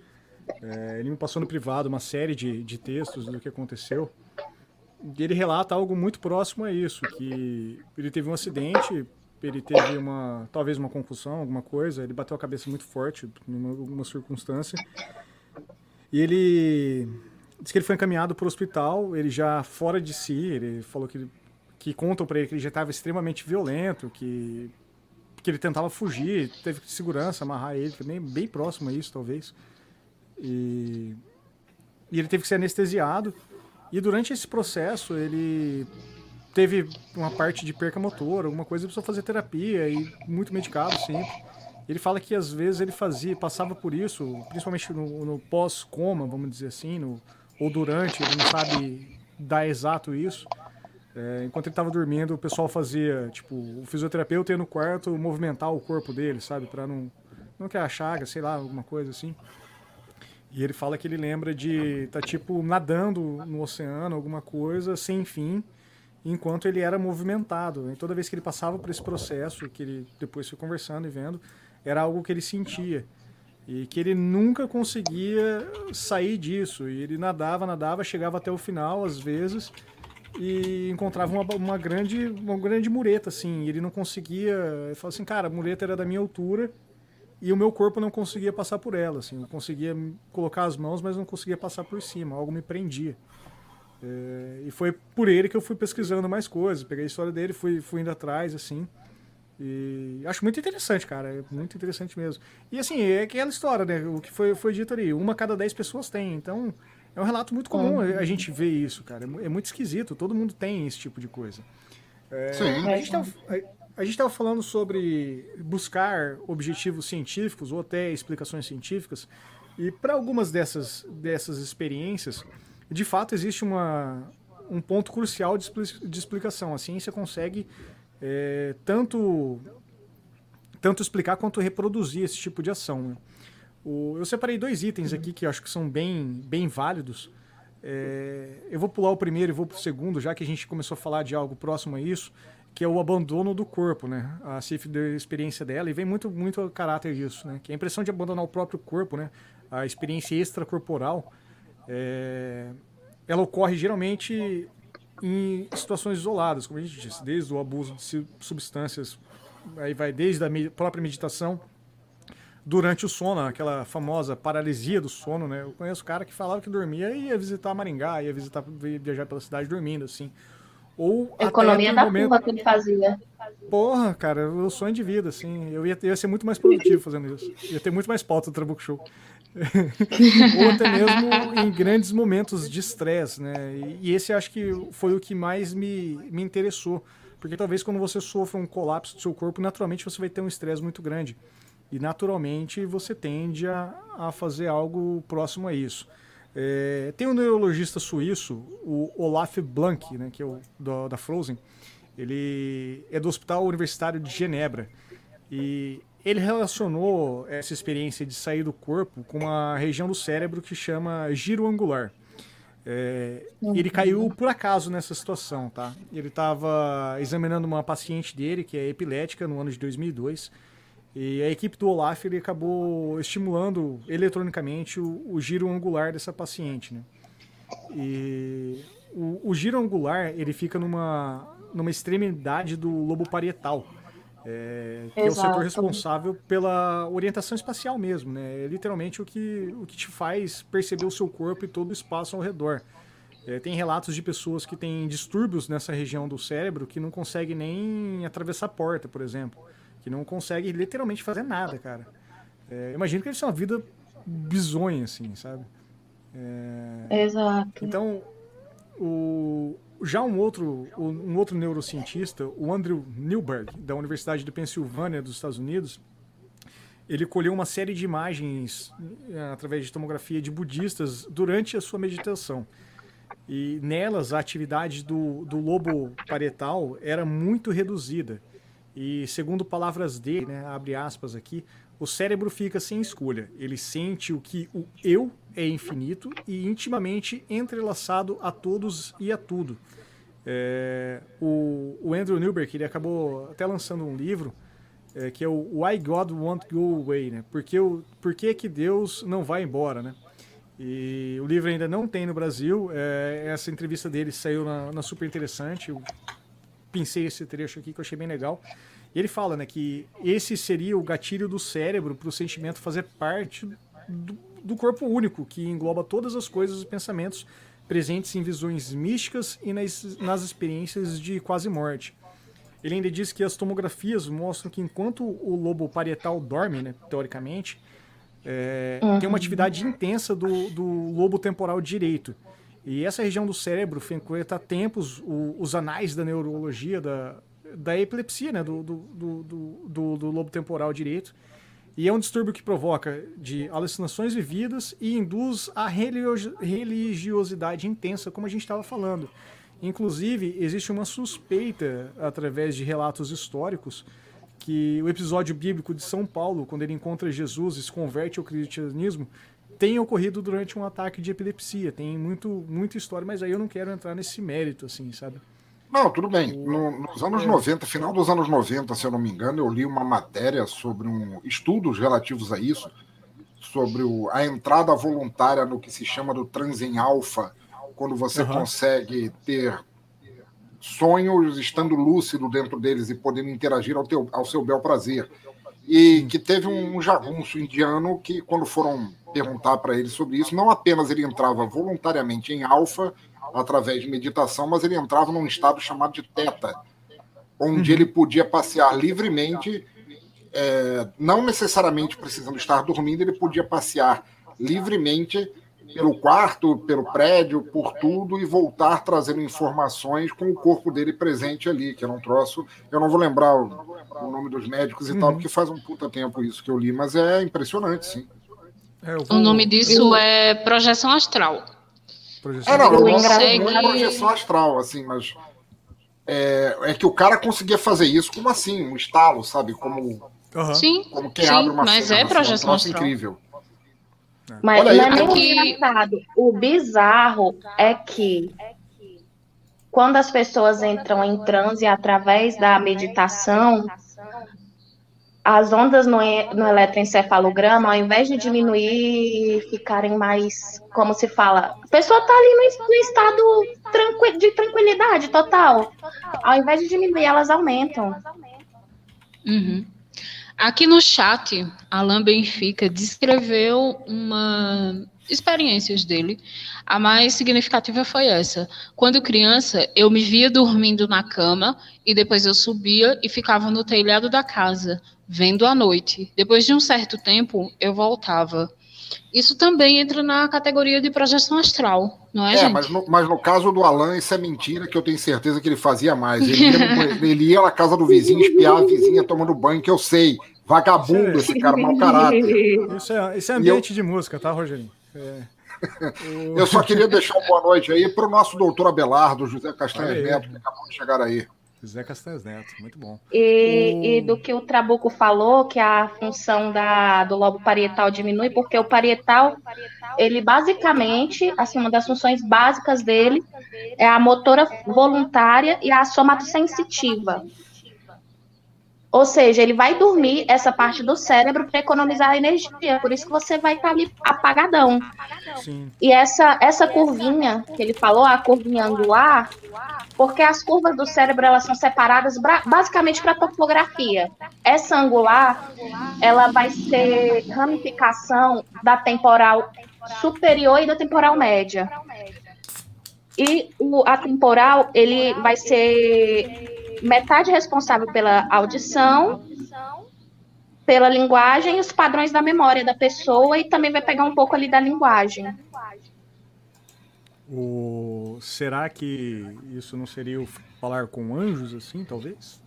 É, ele me passou no privado uma série de, de textos do que aconteceu. E ele relata algo muito próximo a isso, que ele teve um acidente, ele teve uma, talvez uma concussão, alguma coisa, ele bateu a cabeça muito forte em alguma circunstância. E ele disse que ele foi encaminhado para o hospital, ele já fora de si, ele falou que que contam para ele que ele já estava extremamente violento, que que ele tentava fugir, teve segurança amarrar ele também bem próximo a isso, talvez. E, e ele teve que ser anestesiado E durante esse processo, ele teve uma parte de perca motora, alguma coisa, ele precisou fazer terapia e muito medicado sempre. Ele fala que às vezes ele fazia, passava por isso, principalmente no, no pós-coma, vamos dizer assim, no, ou durante, ele não sabe dar exato isso. É, enquanto ele estava dormindo, o pessoal fazia, tipo, o fisioterapeuta ia no quarto movimentar o corpo dele, sabe? Pra não. Não quer a chaga, sei lá, alguma coisa assim. E ele fala que ele lembra de tá, tipo, nadando no oceano, alguma coisa, sem fim, enquanto ele era movimentado. E toda vez que ele passava por esse processo, que ele depois foi conversando e vendo, era algo que ele sentia. E que ele nunca conseguia sair disso. E ele nadava, nadava, chegava até o final, às vezes, e encontrava uma, uma, grande, uma grande mureta, assim. E ele não conseguia. Ele falou assim, cara, a mureta era da minha altura e o meu corpo não conseguia passar por ela, assim. Eu conseguia colocar as mãos, mas não conseguia passar por cima. Algo me prendia. É, e foi por ele que eu fui pesquisando mais coisas. Peguei a história dele, fui, fui indo atrás, assim. E acho muito interessante, cara. É muito interessante mesmo. E assim, é aquela história, né? O que foi, foi dito ali, uma cada dez pessoas tem. Então, é um relato muito comum uhum. a gente ver isso, cara. É muito esquisito. Todo mundo tem esse tipo de coisa. É, Sim. A gente, tava, a, gente estava falando sobre buscar objetivos científicos ou até explicações científicas. E para algumas dessas, dessas experiências, de fato existe uma, um ponto crucial de, de explicação. A ciência consegue é, tanto, tanto explicar quanto reproduzir esse tipo de ação. Né? O, eu separei dois itens aqui que eu acho que são bem, bem válidos. É, eu vou pular o primeiro e vou para o segundo, já que a gente começou a falar de algo próximo a isso, que é o abandono do corpo, né? A Cif deu a experiência dela e vem muito, muito a caráter disso, né? Que é a impressão de abandonar o próprio corpo, né? A experiência extracorporal, é, ela ocorre geralmente em situações isoladas, como a gente disse, desde o abuso de substâncias, aí vai desde a própria meditação durante o sono, aquela famosa paralisia do sono, né? Eu conheço cara que falava que dormia e ia visitar Maringá, ia visitar, ia viajar pela cidade dormindo, assim. Ou Economia da momento... que ele fazia. Porra, cara, o sonho de vida, assim. Eu ia, ia ser muito mais produtivo fazendo isso. Ia ter muito mais pauta do Trabuco Show. Ou até mesmo em grandes momentos de estresse, né? E, esse acho que foi o que mais me, me interessou. Porque talvez quando você sofra um colapso do seu corpo, naturalmente você vai ter um estresse muito grande. E naturalmente você tende a, a fazer algo próximo a isso. É, tem um neurologista suíço, o Olaf Blank, né, que é o do, da Frozen. Ele é do Hospital Universitário de Genebra. E ele relacionou essa experiência de sair do corpo com uma região do cérebro que chama giro angular. É, ele caiu por acaso nessa situação, tá? Ele estava examinando uma paciente dele que é epilética no ano de 2002 e a equipe do Olaf ele acabou estimulando eletronicamente o, o giro angular dessa paciente, né? E o, o, giro angular ele fica numa, numa extremidade do lobo parietal, é, que é o setor responsável pela orientação espacial mesmo, né? É literalmente o que, o que te faz perceber o seu corpo e todo o espaço ao redor. É, tem relatos de pessoas que têm distúrbios nessa região do cérebro que não conseguem nem atravessar a porta, por exemplo que não consegue literalmente fazer nada, cara. É, imagino que deve ser uma vida bizonha, assim, sabe? É... Exato. Então, o, já um outro, um outro neurocientista, o Andrew Newberg, da Universidade de Pensilvânia, dos Estados Unidos, ele colheu uma série de imagens é, através de tomografia de budistas durante a sua meditação. E nelas, a atividade do, do lobo parietal era muito reduzida. E segundo palavras dele, né, abre aspas aqui, o cérebro fica sem escolha. Ele sente o que o eu é infinito e intimamente entrelaçado a todos e a tudo. É, o, o, Andrew Newberg ele acabou até lançando um livro é, que é o Why God Won't Go Away, né? Porque o, por que, que Deus não vai embora, né? E o livro ainda não tem no Brasil. É, essa entrevista dele saiu na, na Super Interessante pincei esse trecho aqui que eu achei bem legal. E ele fala né, que esse seria o gatilho do cérebro para o sentimento fazer parte do, do, corpo único, que engloba todas as coisas e pensamentos presentes em visões místicas e nas, nas experiências de quase morte. Ele ainda diz que as tomografias mostram que enquanto o lobo parietal dorme, né, teoricamente, é, uhum. tem uma atividade intensa do, do lobo temporal direito E essa região do cérebro frequenta há tempos o, os anais da neurologia da, da epilepsia, né, do, do, do, do, do lobo temporal direito. E é um distúrbio que provoca de alucinações vividas e induz a religiosidade intensa, como a gente estava falando. Inclusive, existe uma suspeita, através de relatos históricos, que o episódio bíblico de São Paulo, quando ele encontra Jesus e se converte ao cristianismo, tem ocorrido durante um ataque de epilepsia. Tem muito, muita história, mas aí eu não quero entrar nesse mérito, assim, sabe? Não, tudo bem. No, nos anos 90, final dos anos 90, se eu não me engano, eu li uma matéria sobre um estudos relativos a isso, sobre o, a entrada voluntária no que se chama do transe em alfa, quando você uhum. consegue ter sonhos estando lúcido dentro deles e podendo interagir ao, teu, ao seu bel prazer. E que teve um jagunço indiano que, quando foram perguntar para ele sobre isso, não apenas ele entrava voluntariamente em alfa, através de meditação, mas ele entrava num estado chamado de teta, onde uhum. ele podia passear livremente, é, não necessariamente precisando estar dormindo, ele podia passear livremente pelo quarto, pelo prédio, por tudo e voltar trazendo informações com o corpo dele presente ali, que era um troço. Eu não vou lembrar o, o nome dos médicos e uhum. tal, porque faz um puta tempo isso que eu li, mas é impressionante, sim. É, vou... O nome disso eu... é projeção astral. Projeção é, não, não, consegue... não é projeção astral, assim, mas é, é, que o cara conseguia fazer isso como assim, um estalo, sabe? Como, uhum. sim, como quem sim, abre uma mas cena, é assim, projeção assim, astral. incrível. Mas Olha não aí, é nem engraçado. O bizarro é que quando as pessoas entram em transe através da meditação, as ondas no, no eletroencefalograma, ao invés de diminuir e ficarem mais, como se fala, a pessoa está ali no, no estado tranqui, de tranquilidade total. Ao invés de diminuir, elas aumentam. Uhum. Aqui no chat, Alain Benfica descreveu uma experiências dele. A mais significativa foi essa. Quando criança, eu me via dormindo na cama e depois eu subia e ficava no telhado da casa, vendo a noite. Depois de um certo tempo, eu voltava. Isso também entra na categoria de projeção astral, não é, é? Mas no, mas no caso do Alan, isso é mentira, que eu tenho certeza que ele fazia mais. Ele ia, ele ia na casa do vizinho, espiar a vizinha tomando banho, que eu sei. Vagabundo, esse cara, mau caráter. Isso é, isso é ambiente eu... de música, tá, Rogerinho? É. eu só queria deixar uma boa noite aí para o nosso doutor Abelardo, José Castanhas Neto, que acabou de chegar aí. José Castanhas Neto, muito bom. E, o... e, do que o Trabuco falou, que a função da, do lobo parietal diminui, porque o parietal, ele basicamente, assim, uma das funções básicas dele é a motora voluntária e a somatosensitiva. Ou seja, ele vai dormir essa parte do cérebro para economizar energia. Por isso que você vai estar tá ali apagadão. Sim. E essa, essa curvinha que ele falou, a curvinha angular, porque as curvas do cérebro elas são separadas basicamente para topografia. Essa angular, ela vai ser ramificação da temporal superior e da temporal média. E o, a temporal, ele vai ser metade responsável pela audição, pela linguagem e os padrões da memória da pessoa e também vai pegar um pouco ali da linguagem. O... Será que isso não seria o falar com anjos, assim, talvez?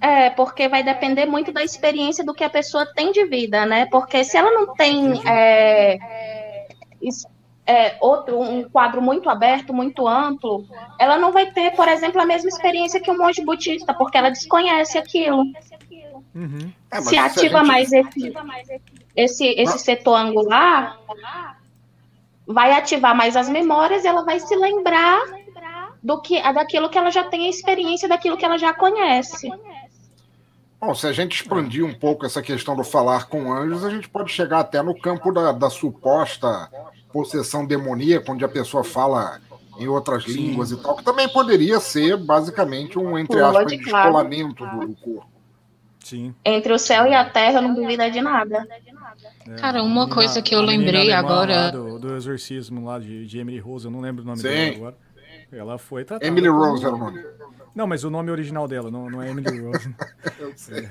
É, porque vai depender muito da experiência do que a pessoa tem de vida, né? Porque se ela não tem é, é, outro, um quadro muito aberto, muito amplo, ela não vai ter, por exemplo, a mesma experiência que um monge budista, porque ela desconhece aquilo. Uhum. É, se, ativa gente... mais esse, esse, esse setor angular, vai ativar mais as memórias e ela vai se lembrar do que, daquilo que ela já tem a experiência, daquilo que ela já conhece. Bom, se a gente expandir um pouco essa questão do falar com anjos, a gente pode chegar até no campo da, da suposta possessão demoníaca, onde a pessoa fala em outras Sim. línguas e tal, que também poderia ser basicamente um, entre aspas, descolamento do, do corpo. Sim. Entre o céu e a terra, não duvida de nada. É, Cara, uma coisa que eu lembrei agora. Do, do exorcismo lá de, de Emily Rose, eu não lembro o nome Sim. dela agora. Ela foi tratada. Emily Rose era o nome. Não, mas o nome original dela, não, não é Emily Rose. Eu sei.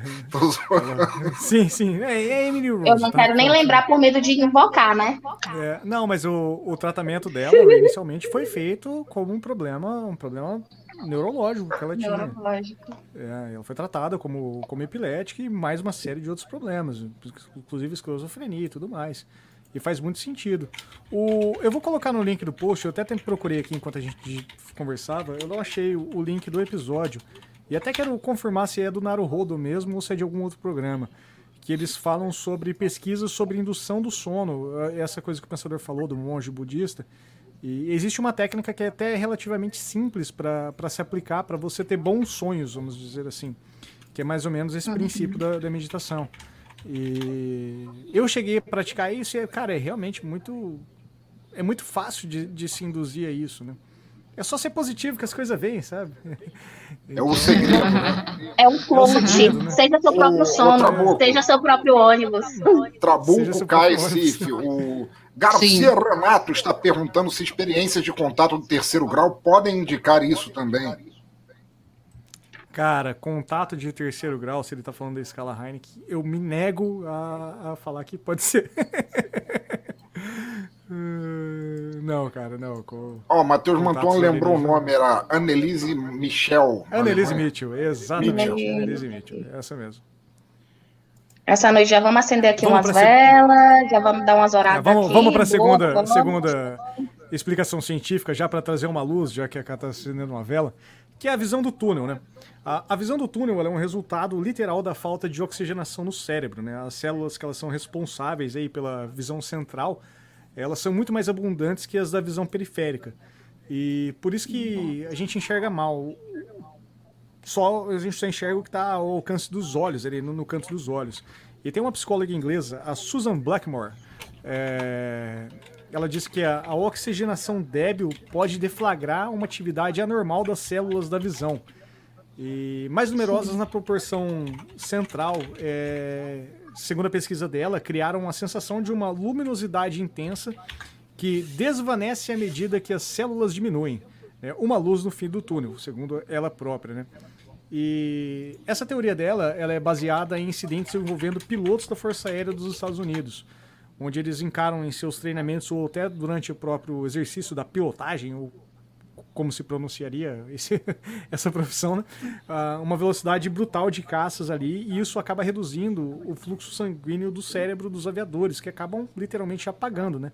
Ela... Sim, sim, é, é, Emily Rose. Eu não tá? quero nem lembrar por medo de invocar, né? É, não, mas o, o tratamento dela inicialmente foi feito como um problema, um problema neurológico que ela tinha. Neurológico. É, ela foi tratada como, como epilética e mais uma série de outros problemas, inclusive esquizofrenia e tudo mais. E faz muito sentido. O, eu vou colocar no link do post, eu até procurei aqui enquanto a gente conversava, eu não achei o, o link do episódio. E até quero confirmar se é do Naruhodo mesmo ou se é de algum outro programa. Que eles falam sobre pesquisas sobre indução do sono. É, essa coisa que o pensador falou do monge budista. E existe uma técnica que é até relativamente simples para se aplicar, para você ter bons sonhos, vamos dizer assim. Que é mais ou menos esse uhum. princípio da, da meditação. E eu cheguei a praticar isso e, cara, é realmente muito. É muito fácil de, de se induzir a isso, né? É só ser positivo que as coisas vêm, sabe? É o segredo. Né? É um coach. É né? Seja seu próprio o, sono, o seja seu próprio ônibus. Trabuco cai Cif. O Garcia Sim. Renato está perguntando se experiências de contato do terceiro grau podem indicar isso também. Cara, contato de terceiro grau, se ele tá falando da escala Heineken, eu me nego a, a falar que pode ser. não, cara, não. Ó, oh, Matheus Manton lembrou o nome, era Annelise Michel. Annelise Mitchell, exatamente. Mitchell. Annelise Mitchell, essa mesmo. Essa noite já vamos acender aqui vamos umas velas, já vamos dar umas horadas. É, vamos vamos para a segunda, boa, segunda explicação científica, já para trazer uma luz, já que a Cá está acendendo uma vela, que é a visão do túnel, né? A, a visão do túnel é um resultado literal da falta de oxigenação no cérebro. Né? As células que elas são responsáveis aí pela visão central, elas são muito mais abundantes que as da visão periférica. E por isso que a gente enxerga mal. Só a gente só enxerga o que está ao alcance dos olhos, ali no, no, canto dos olhos. E tem uma psicóloga inglesa, a Susan Blackmore. É, ela diz que a, a oxigenação débil pode deflagrar uma atividade anormal das células da visão e mais numerosas Sim. na proporção central. É, segundo a pesquisa dela, criaram a sensação de uma luminosidade intensa que desvanece à medida que as células diminuem. Né? Uma luz no fim do túnel, segundo ela própria. Né? E essa teoria dela ela é baseada em incidentes envolvendo pilotos da Força Aérea dos Estados Unidos, onde eles encaram em seus treinamentos ou até durante o próprio exercício da pilotagem, ou como se pronunciaria esse, essa profissão, né? Uh, uma velocidade brutal de caças ali, e isso acaba reduzindo o fluxo sanguíneo do cérebro dos aviadores, que acabam literalmente apagando, né?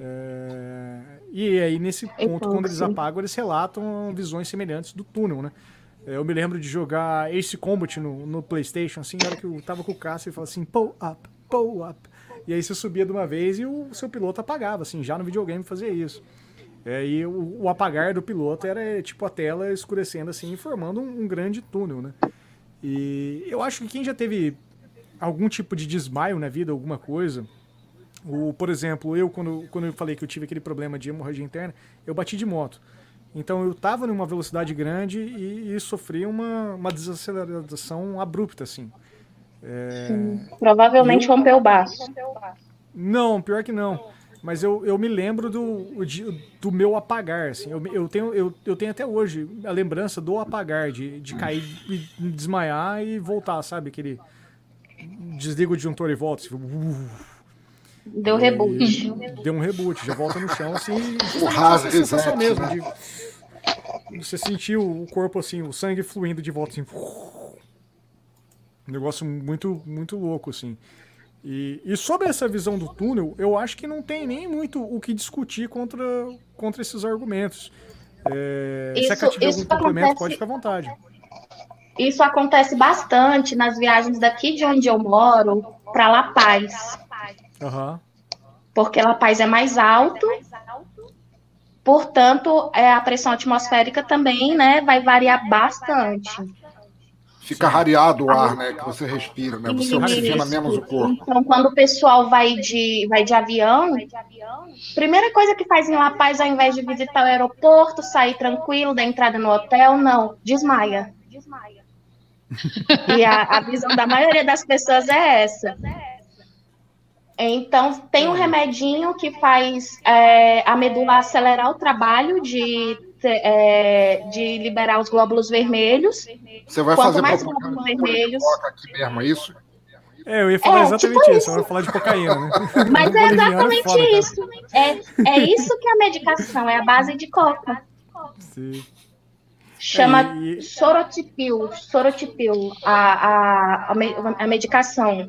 Uh, e aí, nesse ponto, quando eles apagam, eles relatam visões semelhantes do túnel, né? Eu me lembro de jogar Ace Combat no, no PlayStation, assim, na hora que eu tava com o caça e falava assim, pull up, pull up. E aí você subia de uma vez e o seu piloto apagava, assim, já no videogame fazia isso. É, e o, o, apagar do piloto era tipo a tela escurecendo assim, formando um, um, grande túnel, né? E eu acho que quem já teve algum tipo de desmaio na vida, alguma coisa, o, por exemplo, eu quando, quando eu falei que eu tive aquele problema de hemorragia interna, eu bati de moto. Então eu estava numa velocidade grande e, e sofri uma, uma desaceleração abrupta, assim. É... Provavelmente eu... rompeu o baço. Não, pior que não. Mas eu, eu me lembro do, do meu apagar, assim. Eu, eu, tenho, eu, eu tenho até hoje a lembrança do apagar, de, de cair e desmaiar e voltar, sabe? Aquele desliga o disjuntor e volta. Assim, uh, deu reboot. Deu um reboot, já volta no chão, assim. O rasgo exato. mesmo, de, você sentiu o corpo, assim, o sangue fluindo de volta, assim. Um negócio muito, muito louco, assim. E, e, sobre essa visão do túnel, eu acho que não tem nem muito o que discutir contra, contra esses argumentos. É, isso, se a tiver algum complemento, acontece, pode ficar à vontade. Isso acontece bastante nas viagens daqui de onde eu moro para La Paz. Uhum. Porque La Paz é mais alto, portanto, é, a pressão atmosférica também né, vai variar bastante. Fica rareado o ar, né? Que você respira, né? Você oxigena menos o corpo. Então, quando o pessoal vai de, vai de avião, primeira coisa que faz em La Paz, ao invés de visitar o aeroporto, sair tranquilo da entrada no hotel, não, desmaia. Desmaia. E a, a visão da maioria das pessoas é essa. Então, tem um remedinho que faz é, a medula acelerar o trabalho de é, de liberar os glóbulos vermelhos. Você vai Quanto fazer mais glóbulos vermelhos. Aqui mesmo, é isso? É, eu ia falar é, exatamente tipo isso, eu ia falar de cocaína, né? Mas é exatamente foda, isso. É, é isso que é a medicação, é a base de coca. Sim. Chama é, e... sorotipil, sorotipil, a, a, a, medicação.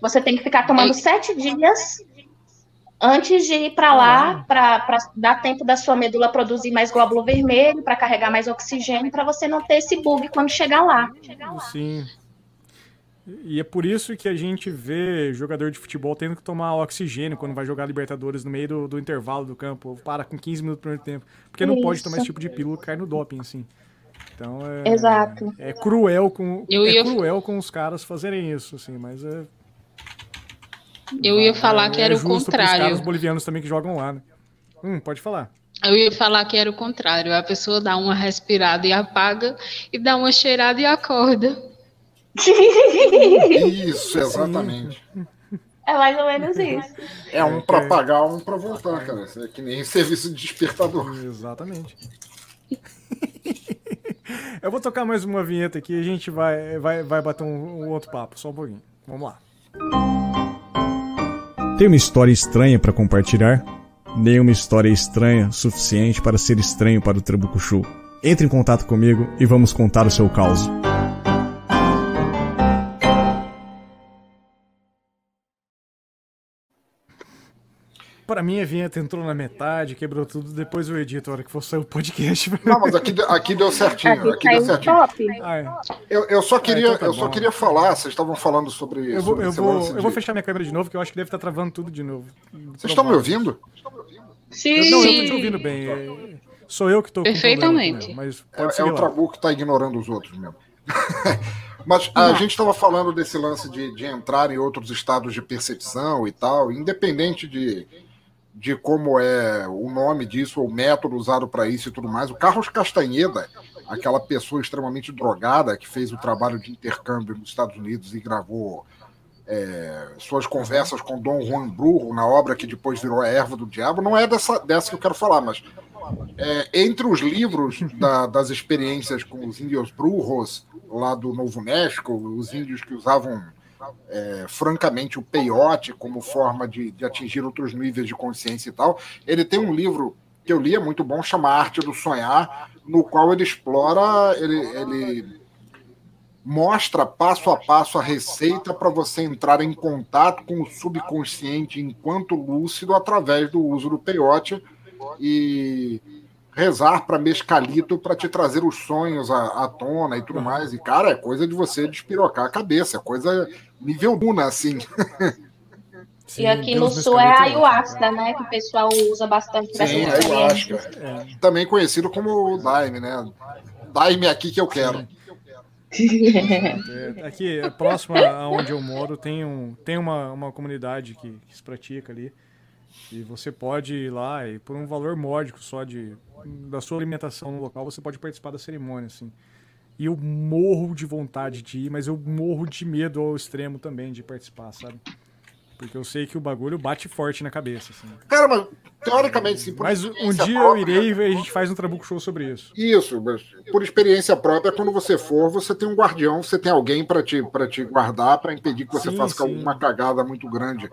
Você tem que ficar tomando sete dias antes de ir para lá, para dar tempo da sua medula produzir mais glóbulo vermelho, para carregar mais oxigênio, para você não ter esse bug quando chegar lá. Sim. E é por isso que a gente vê jogador de futebol tendo que tomar oxigênio quando vai jogar Libertadores no meio do, do intervalo do campo, para com 15 minutos do primeiro tempo. Porque não isso. pode tomar esse tipo de pílula cai no doping, assim. Então é. Exato. É, é cruel com. Eu é ia... cruel com os caras fazerem isso, assim, mas é. Eu ia falar é, que era é o contrário. Os bolivianos também que jogam lá, né? Hum, pode falar. Eu ia falar que era o contrário. A pessoa dá uma respirada e apaga, e dá uma cheirada e acorda. Isso, exatamente. É mais ou menos isso. É um para pagar, um para voltar, cara. Isso é que nem serviço de despertador. Exatamente. Eu vou tocar mais uma vinheta aqui e a gente vai, vai, vai bater um, um outro papo. Só um pouquinho. Vamos lá. Tem uma história estranha para compartilhar? Nenhuma história estranha suficiente para ser estranho para o Trabuco Show. Entre em contato comigo e vamos contar o seu caos. Pra mim, a vinheta entrou na metade, quebrou tudo, depois eu edito a hora que for sair o podcast. Não, mas aqui, aqui deu certinho. Aqui, aqui deu certinho. Top. Ah, é. eu, eu só queria, ah, então tá eu só queria falar, vocês estavam falando sobre. Eu vou, eu vou, eu vou fechar minha câmera de novo, que eu acho que deve estar travando tudo de novo. Vocês estão me ouvindo? Sim. Eu, não, eu tô te ouvindo bem. Sou eu que estou Perfeitamente. mas é, é o Trabuco que está ignorando os outros mesmo. Mas a gente estava falando desse lance de, de entrar em outros estados de percepção e tal, independente de, de como é o nome disso, o método usado para isso e tudo mais. O Carlos Castanheda, aquela pessoa extremamente drogada que fez o trabalho de intercâmbio nos Estados Unidos e gravou é, suas conversas com Dom Juan Brujo na obra que depois virou A Erva do Diabo, não é dessa, dessa que eu quero falar, mas é, entre os livros da, das experiências com os índios brujos lá do Novo México, os índios que usavam é, francamente, o peiote como forma de, de atingir outros níveis de consciência e tal. Ele tem um livro que eu li, é muito bom, chama Arte do Sonhar, no qual ele explora, ele, ele mostra passo a passo a receita para você entrar em contato com o subconsciente enquanto lúcido através do uso do peiote e rezar para mescalito para te trazer os sonhos à, à, tona e tudo mais. E, cara, é coisa de você despirocar a cabeça, é coisa nível Una, assim. Sim, e aqui Deus no sul é a ayahuasca, né? Que o pessoal usa bastante para Sim, ayahuasca. É. Também conhecido como Daime, né? Daime aqui que eu quero. É, aqui, próximo a onde eu moro, tem, um, tem uma, uma comunidade que, que se pratica ali. E você pode ir lá e por um valor módico só de da sua alimentação no local, você pode participar da cerimônia, assim. E eu morro de vontade de ir, mas eu morro de medo ao extremo também de participar, sabe? Porque eu sei que o bagulho bate forte na cabeça, assim. Cara, mas teoricamente, sim. Mas um dia própria, eu irei e a gente faz um trabuco show sobre isso. Isso, mas por experiência própria, quando você for, você tem um guardião, você tem alguém para te, pra te guardar, para impedir que você sim, faça sim. uma cagada muito grande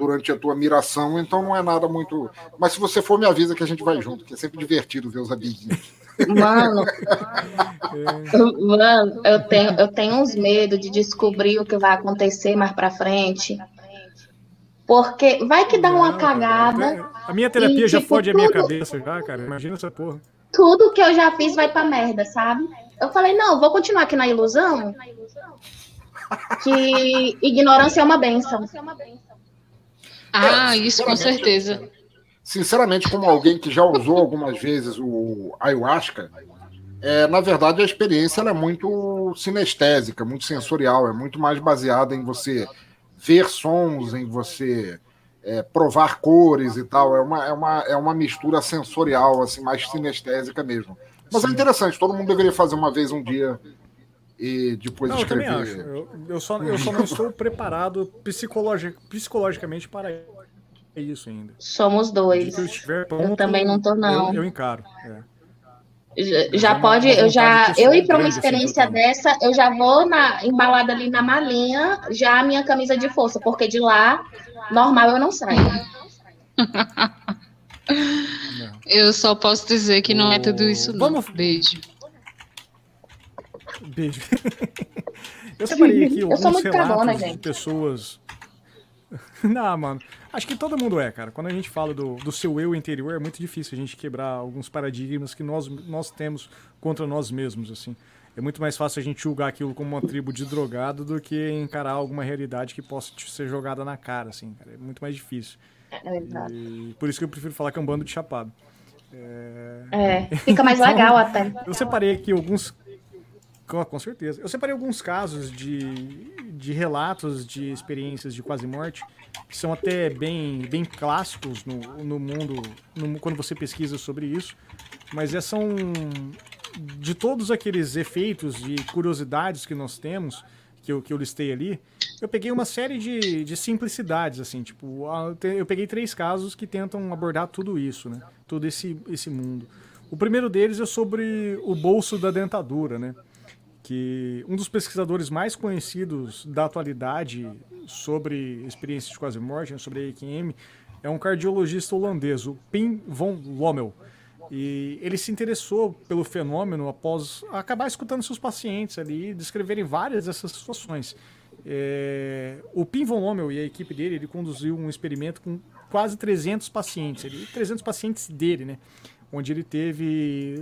durante a tua miração, então não é nada muito. Mas se você for, me avisa que a gente vai junto, que é sempre divertido ver os amiguinhos. Mano, mano, eu tenho, eu tenho uns medos de descobrir o que vai acontecer mais pra frente. Porque vai que dá uma cagada. a minha terapia e, já tipo, fode tudo, a minha cabeça, já, cara. Imagina essa porra. Tudo que eu já fiz vai pra merda, sabe? Eu falei, não, vou continuar aqui na ilusão. Que ignorância é uma benção. Ah, é, isso com certeza. Sinceramente, como alguém que já usou algumas vezes o ayahuasca, é, na verdade a experiência é muito sinestésica, muito sensorial, é muito mais baseada em você ver sons, em você é, provar cores e tal. É uma, é, uma, é uma mistura sensorial, assim, mais sinestésica mesmo. Mas é Sim. é interessante, todo mundo deveria fazer uma vez um dia e depois não, escrever. Eu também acho. Eu, eu, só, eu só não estou preparado psicologi psicologicamente para isso ainda. Somos dois. Eu, pronto, eu, também não estou, não. Eu, eu encaro. É. Já, já pode, eu já, eu ir para uma experiência assim, dessa, eu já vou na, embalada ali na malinha, já a minha camisa de força, porque de lá, normal, eu não saio. Eu só posso dizer que não é tudo isso, não. Vamos... Beijo. Beijo. eu separei aqui alguns relatos cabona, de pessoas. não, mano. Acho que todo mundo é, cara. Quando a gente fala do, do seu eu interior, é muito difícil a gente quebrar alguns paradigmas que nós, nós temos contra nós mesmos, assim. É muito mais fácil a gente julgar aquilo como uma tribo de drogado do que encarar alguma realidade que possa ser jogada na cara, assim, cara. É muito mais difícil. É exato. E por isso que eu prefiro falar que é um bando de chapado. É, é fica mais então, legal até. Eu separei aqui alguns. Com, com certeza. Eu separei alguns casos de, de relatos de experiências de quase morte que são até bem, bem clássicos no, no mundo no, quando você pesquisa sobre isso. Mas é, são de todos aqueles efeitos e curiosidades que nós temos, que eu, que eu listei ali, eu peguei uma série de, de simplicidades, assim, tipo, eu peguei três casos que tentam abordar tudo isso, né? Todo esse, esse mundo. O primeiro deles é sobre o bolso da dentadura, né? Que um dos pesquisadores mais conhecidos da atualidade sobre experiências de quase morte, né, sobre a EQM, é um cardiologista holandês, o Pim von Lommel. E ele se interessou pelo fenômeno após acabar escutando seus pacientes ali descreverem várias dessas situações. É, o Pim von Lommel e a equipe dele, ele conduziu um experimento com quase 300 pacientes, ele, 300 pacientes dele, né? Onde ele teve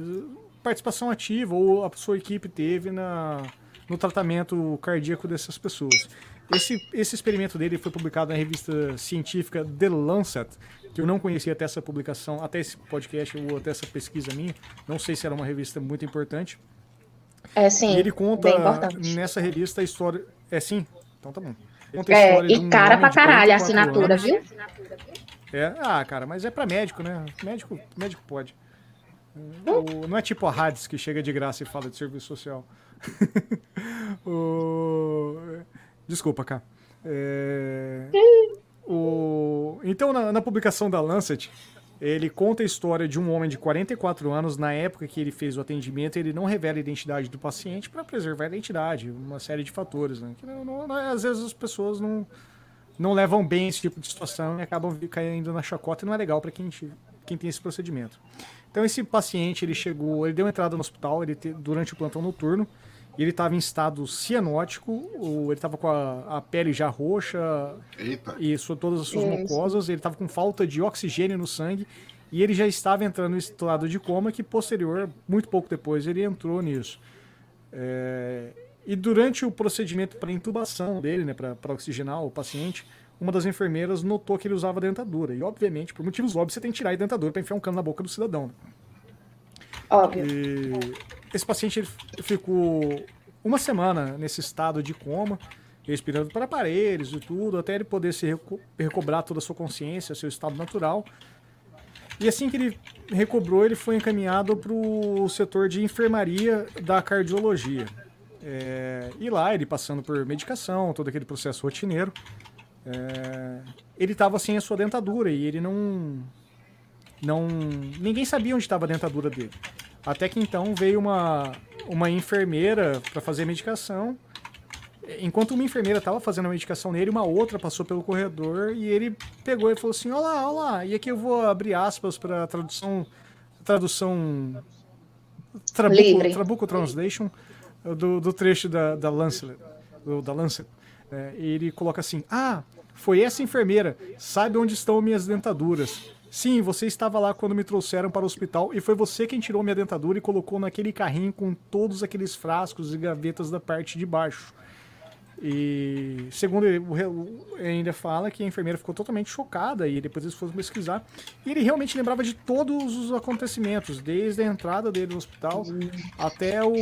participação ativa ou a sua equipe teve na, no tratamento cardíaco dessas pessoas. Esse, esse experimento dele foi publicado na revista científica The Lancet, que eu não conhecia até essa publicação, até esse podcast ou até essa pesquisa minha. Não sei se era uma revista muito importante. É sim. E ele conta nessa revista a história. É sim? Então tá bom. É, e um cara pra caralho a assinatura, anos. viu? É, ah, cara, mas é pra médico, né? Médico, médico pode. O, não é tipo a Hades que chega de graça e fala de serviço social. o... Desculpa, cá. É... o... Então, na, na, publicação da Lancet, ele conta a história de um homem de 44 anos, na época que ele fez o atendimento, ele não revela a identidade do paciente para preservar a identidade, uma série de fatores. Né? Não, não, às vezes as pessoas não, não levam bem esse tipo de situação e acabam caindo na chacota e não é legal para quem, quem tem esse procedimento. Então esse paciente, ele chegou, ele deu entrada no hospital ele te, durante o plantão noturno, e ele estava em estado cianótico, ele estava com a, a, pele já roxa Eita. e todas as suas Isso. mucosas, ele estava com falta de oxigênio no sangue e ele já estava entrando em estado de coma que posterior, muito pouco depois, ele entrou nisso. É, e durante o procedimento para intubação dele, né, para oxigenar o paciente, uma das enfermeiras notou que ele usava dentadura. E, obviamente, por motivos óbvios, você tem que tirar a dentadura para enfiar um cano na boca do cidadão. Né? Óbvio. E esse paciente ficou uma semana nesse estado de coma, respirando para aparelhos e tudo, até ele poder se reco recobrar toda a sua consciência, seu estado natural. E assim que ele recobrou, ele foi encaminhado para o setor de enfermaria da cardiologia. É, e lá, ele passando por medicação, todo aquele processo rotineiro, é, ele estava sem a sua dentadura e ele não. não ninguém sabia onde estava a dentadura dele. Até que então veio uma, uma enfermeira para fazer a medicação. Enquanto uma enfermeira estava fazendo a medicação nele, uma outra passou pelo corredor e ele pegou e falou assim: Olá, olá. E aqui eu vou abrir aspas para tradução. Tradução. Trabuco, Trabuco Translation do, do trecho da, da Lancet. Do, da Lancet. É, ele coloca assim: Ah, foi essa enfermeira. Sabe onde estão minhas dentaduras? Sim, você estava lá quando me trouxeram para o hospital e foi você quem tirou minha dentadura e colocou naquele carrinho com todos aqueles frascos e gavetas da parte de baixo. E segundo ele, ele ainda fala que a enfermeira ficou totalmente chocada e depois eles foram pesquisar. E ele realmente lembrava de todos os acontecimentos, desde a entrada dele no hospital até o,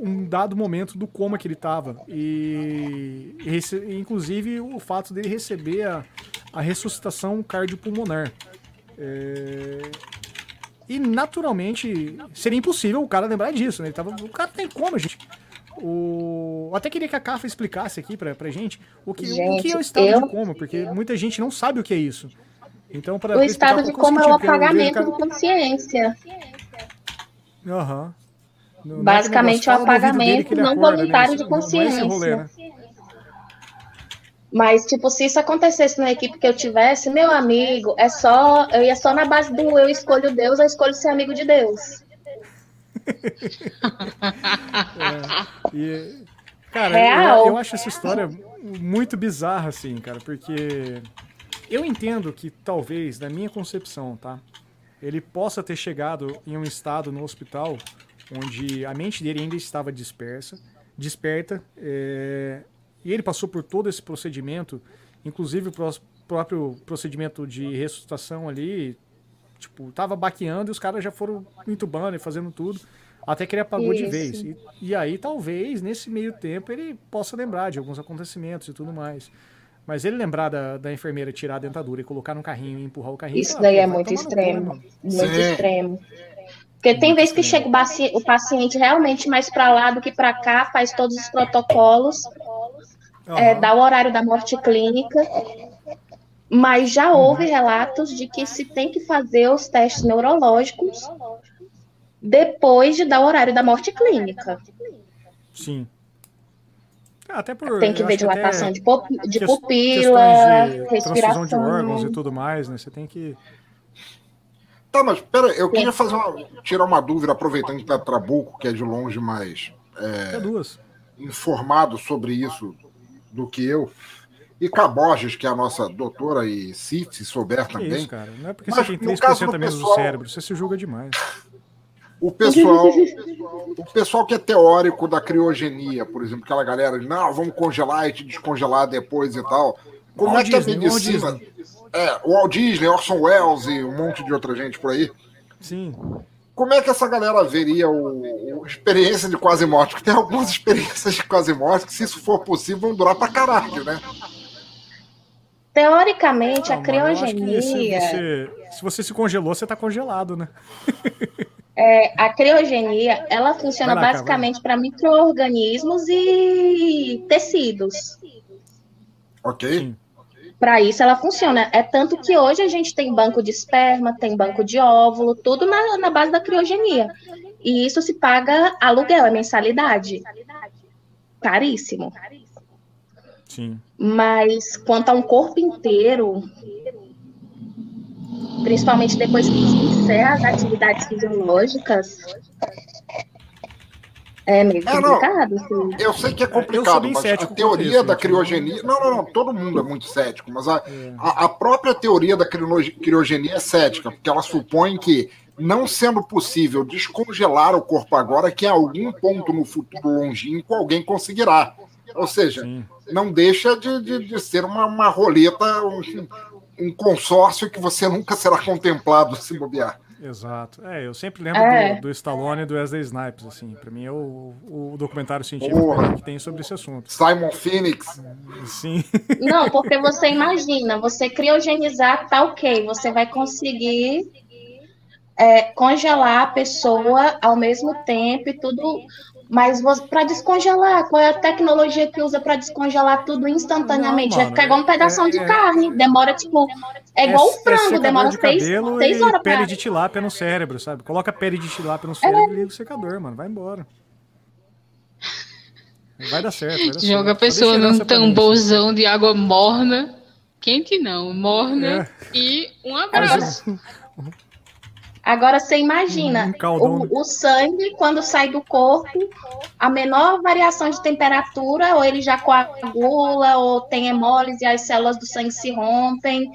um dado momento do coma que ele estava. E, e, inclusive o fato dele receber a, a ressuscitação cardiopulmonar. É... E naturalmente seria impossível o cara lembrar disso, né? Ele tava... O cara tem como, gente. O... Eu até queria que a Cafa explicasse aqui pra, pra gente o que, gente, o que é o estado eu... de coma, porque muita gente não sabe o que é isso. Então, para o estado de coma é o apagamento de consciência. Aham. Uhum. Basicamente é o apagamento não acorda, voluntário né? de consciência. Não, não é rolê, né? Mas, tipo, se isso acontecesse na equipe que eu tivesse, meu amigo, é só. Eu ia só na base do eu escolho Deus, eu escolho ser amigo de Deus. É, e, cara, eu, eu, acho essa história muito bizarra, assim, cara, porque eu entendo que talvez, na minha concepção, tá? Ele possa ter chegado em um estado no hospital onde a mente dele ainda estava dispersa, desperta, é, e ele passou por todo esse procedimento, inclusive o próprio procedimento de ressuscitação ali, tipo, tava baqueando e os caras já foram entubando e fazendo tudo, até que ele apagou Isso. de vez. E, e, aí, talvez, nesse meio tempo, ele possa lembrar de alguns acontecimentos e tudo mais. Mas ele lembrar da, da enfermeira tirar a dentadura e colocar no carrinho e empurrar o carrinho. Isso daí é muito extremo. muito Sim. extremo. Porque tem vezes que chega o paciente realmente mais para lá do que para cá, faz todos os protocolos, uhum. é, dá o horário da morte clínica, mas já houve relatos de que se tem que fazer os testes neurológicos depois de dar o horário da morte clínica. Sim. Até por, tem que ver dilatação de, de pupila, de respiração. de órgãos e tudo mais, né? Você tem que Tá, mas pera, eu queria fazer uma, tirar uma dúvida, aproveitando que tá Trabuco, que é de longe mais é, duas. informado sobre isso do que eu. E Caborges, que é a nossa doutora, e Cif, se souber que também. Isso, cara. Não é porque mas, você tem 3% a menos pessoal, do cérebro, você se julga demais. O pessoal, o pessoal que é teórico da criogenia, por exemplo, aquela galera, não, vamos congelar e te descongelar depois e tal. Como é que a medicina. É, o Walt Disney, Orson Welles e um monte de outra gente por aí. Sim. Como é que essa galera veria o, o experiência de quase morte? Porque tem algumas experiências de quase morte que, se isso for possível, vão durar pra caralho, né? Teoricamente, a criogenia. Se você, se você se congelou, você tá congelado, né? É, a criogenia, ela funciona lá, basicamente para micro-organismos e tecidos. Ok. Para isso ela funciona. É tanto que hoje a gente tem banco de esperma, tem banco de óvulo, tudo na, na base da criogenia. E isso se paga aluguel, é mensalidade. Caríssimo. Sim. Mas quanto a um corpo inteiro, principalmente depois que encerra as atividades fisiológicas, é meio é, complicado. Não, eu sei que é complicado, mas a teoria da criogenia. Não, não, não, todo mundo é muito cético, mas a, é. a, a própria teoria da criogenia é cética, porque ela supõe que, não sendo possível descongelar o corpo agora, que em algum ponto no futuro longínquo alguém conseguirá. Ou seja, Sim. Não deixa de, de, de, ser uma, uma roleta, um, um consórcio que você nunca será contemplado se bobear. Exato. É, eu sempre lembro é. do, do Stallone e do Wesley Snipes, assim. Pra mim é o, o documentário científico Porra. que tem sobre esse assunto. Simon Phoenix. Sim. Não, porque você imagina, você criogenizar, tá ok, você vai conseguir é, congelar a pessoa ao mesmo tempo e tudo mas para descongelar, qual é a tecnologia que usa para descongelar tudo instantaneamente? Não, mano, Vai ficar igual um pedaço é, de é, carne. Demora, tipo. É igual é, um frango, demora de seis, seis horas. Pele pra... de tilápia no cérebro, sabe? Coloca pele de tilápia no cérebro e liga o secador, mano. Vai embora. Vai dar certo. Vai dar Joga certo. a pessoa num tamborzão de água morna. Quente não, morna. É. E um abraço. Agora você imagina hum, o, o, sangue quando sai do corpo, a menor variação de temperatura, ou ele já coagula, ou tem hemólise, e as células do sangue se rompem,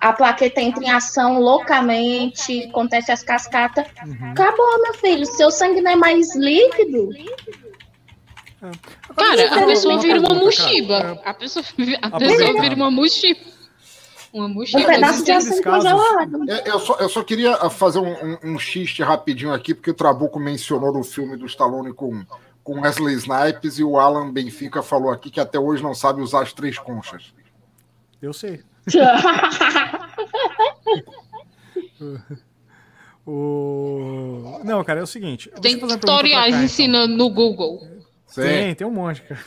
a plaqueta entra em ação loucamente, acontece as cascatas. Uhum. Acabou, meu filho. Seu sangue não é mais líquido. É. Cara, a pessoa vira uma mochiba. A pessoa, a pessoa vira uma mochiba. Uma mochila. Um pedaço de aço congelado. Eu só, eu só queria fazer um, um, um xiste rapidinho aqui, porque o Trabuco mencionou no filme do Stallone com, com Wesley Snipes e o Alan Benfica falou aqui que até hoje não sabe usar as três conchas. Eu sei. o... Não, cara, é o seguinte. Tem tutoriais então. ensinando no Google. Tem, tem um monte, cara.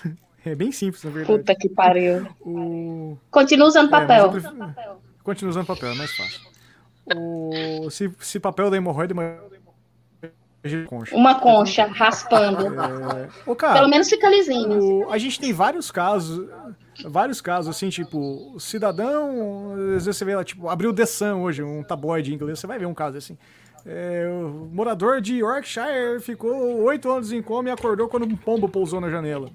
É bem simples, na verdade. Puta que pariu. O... Continua usando é, papel. É, prefiro... Continua usando papel, é mais fácil. O... Se, se papel da hemorroida Concha. Uma concha raspando. É... Ô, cara, Pelo menos fica lisinho. O... A gente tem vários casos, vários casos, assim, tipo, cidadão, às vezes você vê lá, tipo, abriu The Sun hoje, um tabloide inglês, você vai ver um caso assim. É, o morador de Yorkshire ficou oito anos em coma e acordou quando um pombo pousou na janela.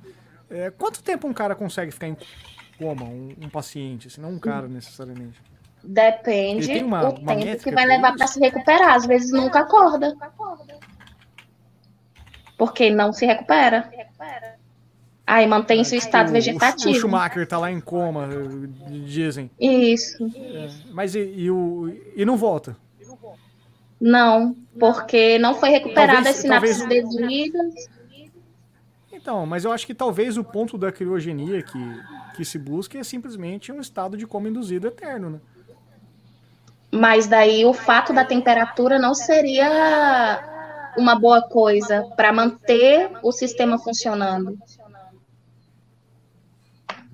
É, quanto tempo um cara consegue ficar em coma, um, um paciente, assim, não um cara necessariamente? Depende uma, o tempo que vai levar para se recuperar. Às vezes nunca acorda. Porque não se recupera. Aí mantém seu estado vegetativo. O Schumacher tá lá em coma, dizem. Isso. É, mas e, e, o, e não volta? Não, porque não foi recuperada as sinapses devidas. Então, mas eu acho que talvez o ponto da criogenia que, que se busca é simplesmente um estado de coma induzido eterno, né? Mas daí o fato da temperatura não seria uma boa coisa para manter o sistema funcionando.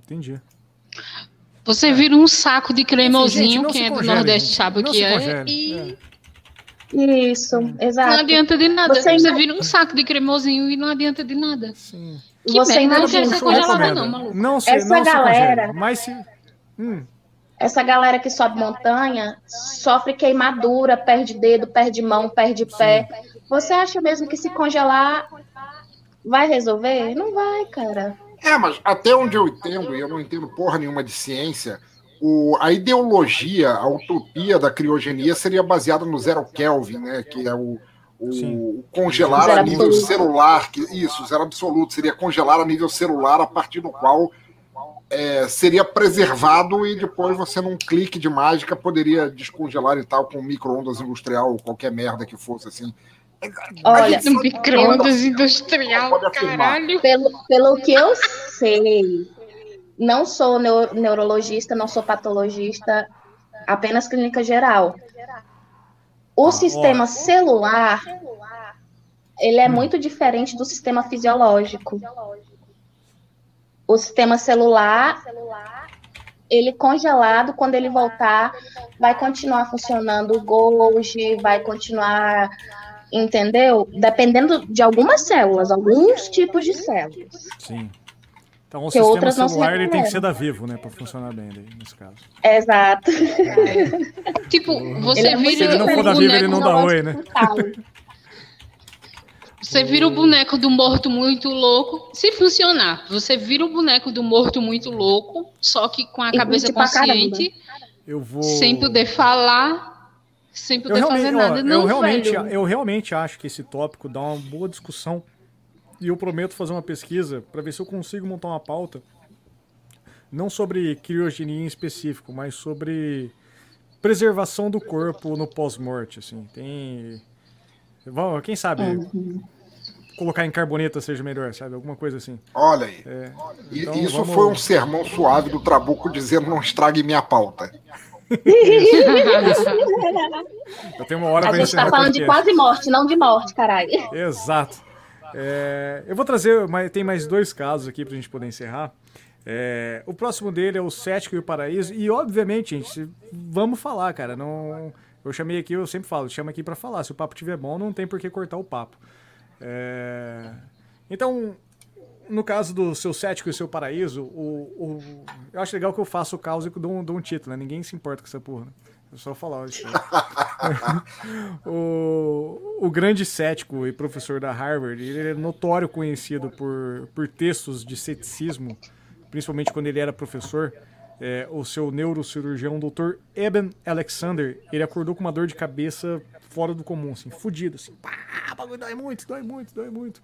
Entendi. Você vira um saco de cremosinho, quem é do congele, Nordeste gente. sabe o que é. E... é. Isso, exato. Não adianta de nada. Você, você vira um saco de cremosinho e não adianta de nada. Sim. Que você merda, não quer ser congelada, não, maluco. Não sei, Essa não galera. Se mas se. Hum. Essa galera que sobe montanha sofre queimadura, perde dedo, perde mão, perde pé. Você acha mesmo que se congelar vai resolver? Não vai, cara. É, mas até onde eu entendo, e eu não entendo porra nenhuma de ciência, o, a ideologia, a utopia da criogenia seria baseada no zero Kelvin, né? Que é o, o congelar a nível absoluto. celular. Que, isso, zero absoluto, seria congelar a nível celular a partir do qual é, seria preservado e depois você, num clique de mágica, poderia descongelar e tal com micro-ondas industrial ou qualquer merda que fosse assim. Olha, micro-ondas industrial, caralho. Pelo, pelo que eu sei, não sou neuro, neurologista, não sou patologista, apenas clínica geral. O ah, sistema ó. celular, ele é hum. muito diferente do sistema fisiológico. O sistema celular, ele congelado, quando ele voltar, vai continuar funcionando o Golgi, vai continuar entendeu? Dependendo de algumas células, alguns tipos de células. Sim. Então o que sistema celular ele tem que ser da Vivo, né, para funcionar bem daí, nesse caso. Exato. É. tipo, você é vira Se ele não for da Vivo, ele não dá oi, né? Você vira o boneco do morto muito louco. Se funcionar, você vira o boneco do morto muito louco, só que com a e cabeça consciente, eu vou... sem poder falar, sem poder fazer nada. Ó, não, eu, realmente, eu realmente acho que esse tópico dá uma boa discussão. E eu prometo fazer uma pesquisa para ver se eu consigo montar uma pauta. Não sobre criogenia em específico, mas sobre preservação do corpo no pós-morte. Assim. Tem. Quem sabe uhum. colocar em carboneta seja melhor, sabe? Alguma coisa assim. Olha aí. É, então, Isso vamos... foi um sermão suave do Trabuco dizendo não estrague minha pauta. Eu tenho uma hora A gente tá falando de quase morte, não de morte, caralho. Exato. É, eu vou trazer, tem mais dois casos aqui pra gente poder encerrar. É, o próximo dele é o Cético e o Paraíso. E, obviamente, gente, vamos falar, cara. Não, eu chamei aqui, eu sempre falo, chama aqui para falar. Se o papo tiver bom, não tem por que cortar o papo. É, então, no caso do seu cético e seu paraíso, o, o, eu acho legal que eu faço o caos e dou um, dou um título, né? Ninguém se importa com essa porra. Né? Eu só falar isso. o, o grande cético e professor da Harvard, ele é notório conhecido por, por textos de ceticismo, principalmente quando ele era professor. É, o seu neurocirurgião, Dr. Eben Alexander, ele acordou com uma dor de cabeça fora do comum, assim, fudido, assim, pá, bagulho dói muito, dói muito, dói muito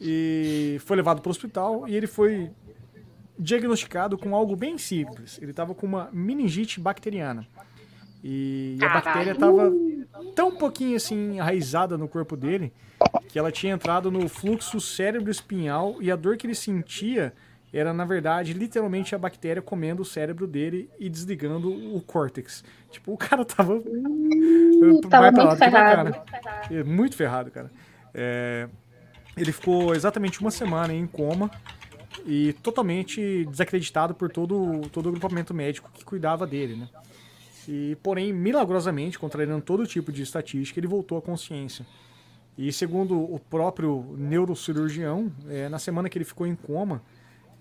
e foi levado para o hospital e ele foi diagnosticado com algo bem simples. Ele estava com uma meningite bacteriana. E a bactéria estava tão pouquinho assim enraizada no corpo dele que ela tinha entrado no fluxo cérebro-espinhal e a dor que ele sentia era, na verdade, literalmente a bactéria comendo o cérebro dele e desligando o córtex. Tipo, o cara tava. Uh, tava muito ferrado. Muito ferrado, cara. É, ele ficou exatamente uma semana em coma e totalmente desacreditado por todo, todo o grupamento médico que cuidava dele, né? E, porém, milagrosamente, contrariando todo tipo de estatística, ele voltou à consciência. E segundo o próprio neurocirurgião, é, na semana que ele ficou em coma,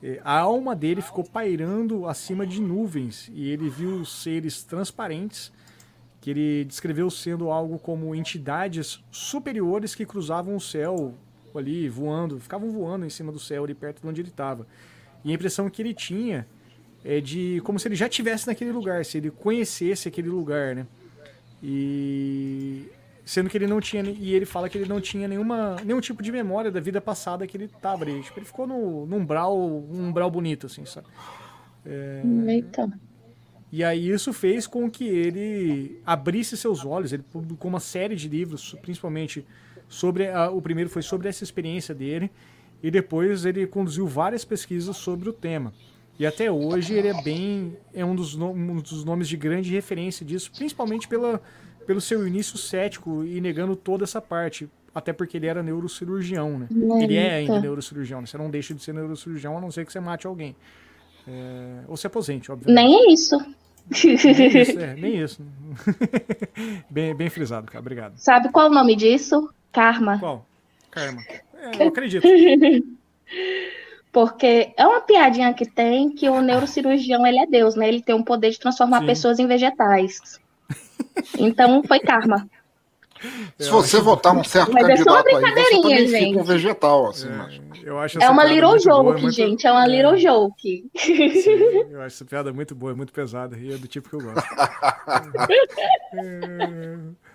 é, a alma dele ficou pairando acima de nuvens e ele viu seres transparentes que ele descreveu sendo algo como entidades superiores que cruzavam o céu ali voando, ficavam voando em cima do céu ali perto de onde ele estava. E a impressão que ele tinha é de como se ele já estivesse naquele lugar, se ele conhecesse aquele lugar, né? E sendo que ele não tinha e ele fala que ele não tinha nenhuma nenhum tipo de memória da vida passada que ele estava ali. Tipo, ele ficou no, num umbral, um umbral bonito assim, sabe? É... Eita. E aí isso fez com que ele abrisse seus olhos. Ele publicou uma série de livros, principalmente sobre a, o primeiro foi sobre essa experiência dele e depois ele conduziu várias pesquisas sobre o tema. E até hoje ele é bem é um dos, um dos nomes de grande referência disso, principalmente pela, pelo seu início cético e negando toda essa parte, até porque ele era neurocirurgião, né? Ele é ainda neurocirurgião, né? você não deixa de ser neurocirurgião a não ser que você mate alguém. É, ou se aposente, obviamente. Nem é isso. Nem isso, é, nem isso. bem, bem frisado, cara. Obrigado. Sabe qual o nome disso? Karma. Qual? Karma. É, eu acredito. Porque é uma piadinha que tem que o neurocirurgião ele é Deus, né? Ele tem o poder de transformar Sim. pessoas em vegetais. Então foi karma. Se você votar um certo mas candidato é só uma brincadeirinha, aí, você gente. um vegetal, assim, é, mas... eu acho é uma little joke, boa, é muito... gente, é uma é. little joke. Sim, eu acho essa piada muito boa, muito pesada, e é do tipo que eu gosto.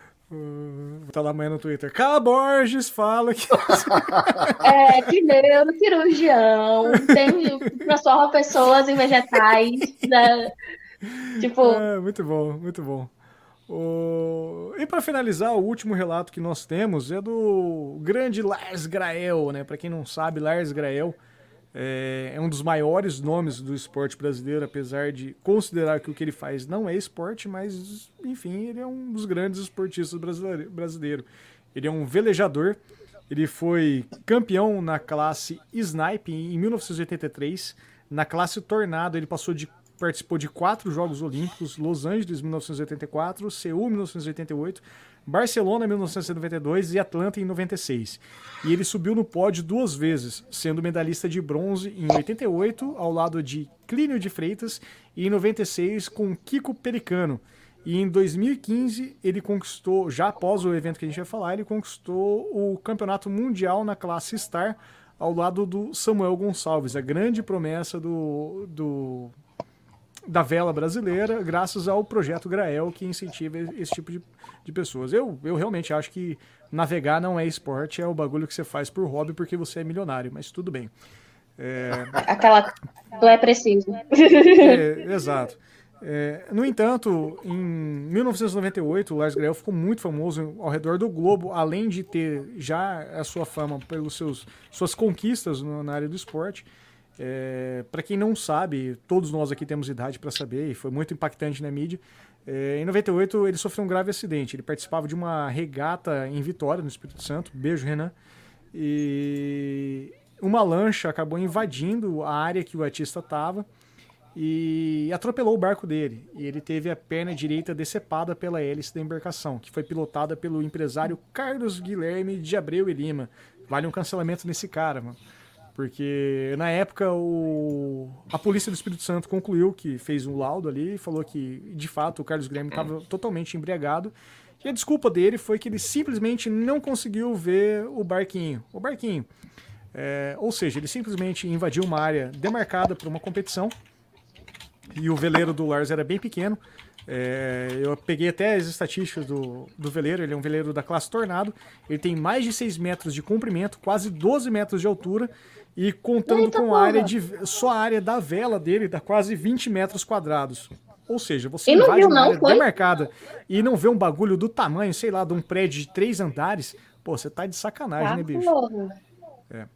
Tá lá amanhã no Twitter. Cala Borges fala que. é, que neurocirurgião. Tem transforma pessoas em vegetais. Né? Tipo. É, muito bom, muito bom. O... E para finalizar, o último relato que nós temos é do grande Lars Grael, né? Para quem não sabe, Lars Grael é, é, um dos maiores nomes do esporte brasileiro, apesar de considerar que o que ele faz não é esporte, mas enfim, ele é um dos grandes esportistas brasileiro. Ele é um velejador. Ele foi campeão na classe Snipe em 1983. Na classe Tornado, ele passou de participou de quatro Jogos Olímpicos: Los Angeles 1984, Seul 1988, Barcelona em 1992 e Atlanta em 96. E ele subiu no pódio duas vezes, sendo medalhista de bronze em 88 ao lado de Clínio de Freitas e em 96 com Kiko Pericano. E em 2015 ele conquistou, já após o evento que a gente vai falar, ele conquistou o campeonato mundial na classe Star ao lado do Samuel Gonçalves, a grande promessa do, do da vela brasileira, graças ao projeto Grael, que incentiva esse tipo de, de pessoas. Eu, eu realmente acho que navegar não é esporte, é o bagulho que você faz por hobby porque você é milionário, mas tudo bem. É... Aquela. Não é preciso. É, exato. É, no entanto, em 1998, o Lars Grael ficou muito famoso ao redor do globo, além de ter já a sua fama pelos seus suas conquistas no, na área do esporte. É, para quem não sabe, todos nós aqui temos idade para saber, e foi muito impactante na mídia. É, em 98, ele sofreu um grave acidente. Ele participava de uma regata em Vitória, no Espírito Santo. Beijo, Renan. E uma lancha acabou invadindo a área que o artista estava e atropelou o barco dele. E ele teve a perna direita decepada pela hélice da embarcação, que foi pilotada pelo empresário Carlos Guilherme de Abreu e Lima. Vale um cancelamento nesse cara, mano. Porque na época o... a polícia do Espírito Santo concluiu que fez um laudo ali e falou que, de fato, o Carlos Grêmio estava totalmente embriagado. E a desculpa dele foi que ele simplesmente não conseguiu ver o barquinho. O barquinho. É, ou seja, ele simplesmente invadiu uma área demarcada por uma competição. E o veleiro do Lars era bem pequeno. É, eu peguei até as estatísticas do, do veleiro. Ele é um veleiro da classe Tornado. Ele tem mais de 6 metros de comprimento, quase 12 metros de altura e contando Eita com a área de. Só a área da vela dele dá quase 20 metros quadrados. Ou seja, você e invade viu, uma não, área foi? demarcada e não vê um bagulho do tamanho, sei lá, de um prédio de três andares, pô, você tá de sacanagem, tá né, bicho? É.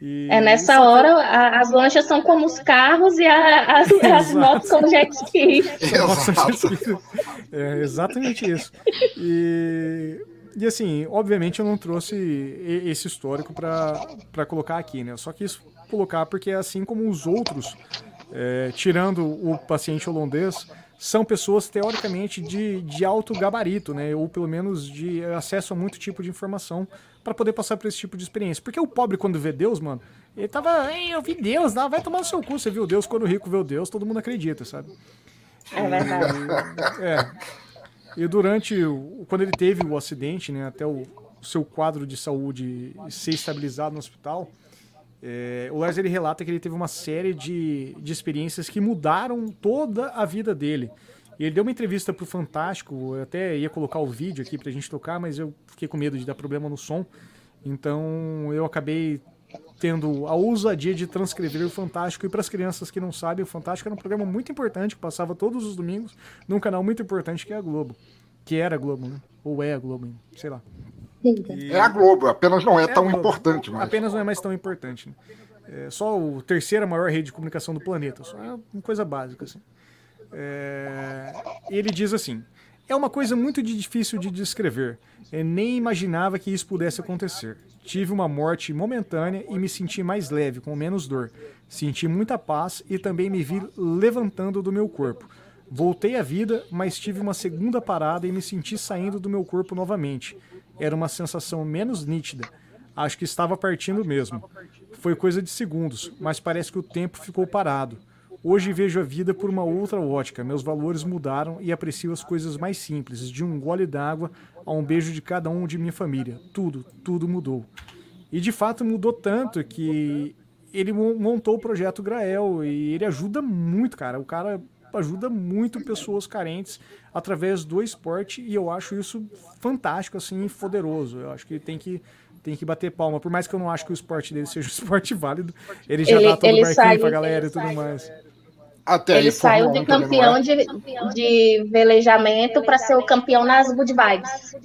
E é nessa hora, a, as lanchas são como os carros e a, as, as motos como jet ski. É exatamente isso. E e assim, obviamente eu não trouxe esse histórico para colocar aqui, né? Eu só quis colocar porque assim como os outros, é, tirando o paciente holandês, são pessoas teoricamente de, de alto gabarito, né? Ou pelo menos de acesso a muito tipo de informação para poder passar por esse tipo de experiência. Porque o pobre, quando vê Deus, mano, ele tava, eu vi Deus, não, vai tomar no seu cu, você viu Deus, quando o rico vê o Deus, todo mundo acredita, sabe? É verdade. É. E durante, o, quando ele teve o acidente, né, até o, o seu quadro de saúde ser estabilizado no hospital, é, o Lars ele relata que ele teve uma série de, de experiências que mudaram toda a vida dele. Ele deu uma entrevista pro Fantástico, eu até ia colocar o vídeo aqui pra gente tocar, mas eu fiquei com medo de dar problema no som. Então eu acabei tendo a ousadia de transcrever o Fantástico. E para as crianças que não sabem, o Fantástico era um programa muito importante que passava todos os domingos num canal muito importante que é a Globo. Que era a Globo, né? Ou é a Globo, sei lá. E... É a Globo, apenas não é, é tão importante. Mas... Apenas não é mais tão importante. Né? É só o terceira maior rede de comunicação do planeta. Só é uma coisa básica. Assim. É... Ele diz assim: é uma coisa muito difícil de descrever. Eu nem imaginava que isso pudesse acontecer. Tive uma morte momentânea e me senti mais leve, com menos dor. Senti muita paz e também me vi levantando do meu corpo. Voltei à vida, mas tive uma segunda parada e me senti saindo do meu corpo novamente. Era uma sensação menos nítida. Acho que estava partindo mesmo. Foi coisa de segundos, mas parece que o tempo ficou parado. Hoje vejo a vida por uma outra ótica. Meus valores mudaram e aprecio as coisas mais simples, de um gole d'água a um beijo de cada um de minha família. Tudo, tudo mudou. E de fato mudou tanto que ele montou o projeto Grael e ele ajuda muito, cara. O cara ajuda muito pessoas carentes através do esporte e eu acho isso fantástico, assim, poderoso. Eu acho que tem que tem que bater palma. Por mais que eu não acho que o esporte dele seja um esporte válido, ele já ele, dá todo o barquinho pra galera e tudo sai. mais. Até ele saiu de campeão de, de velejamento para ser o campeão nas Good Vibes.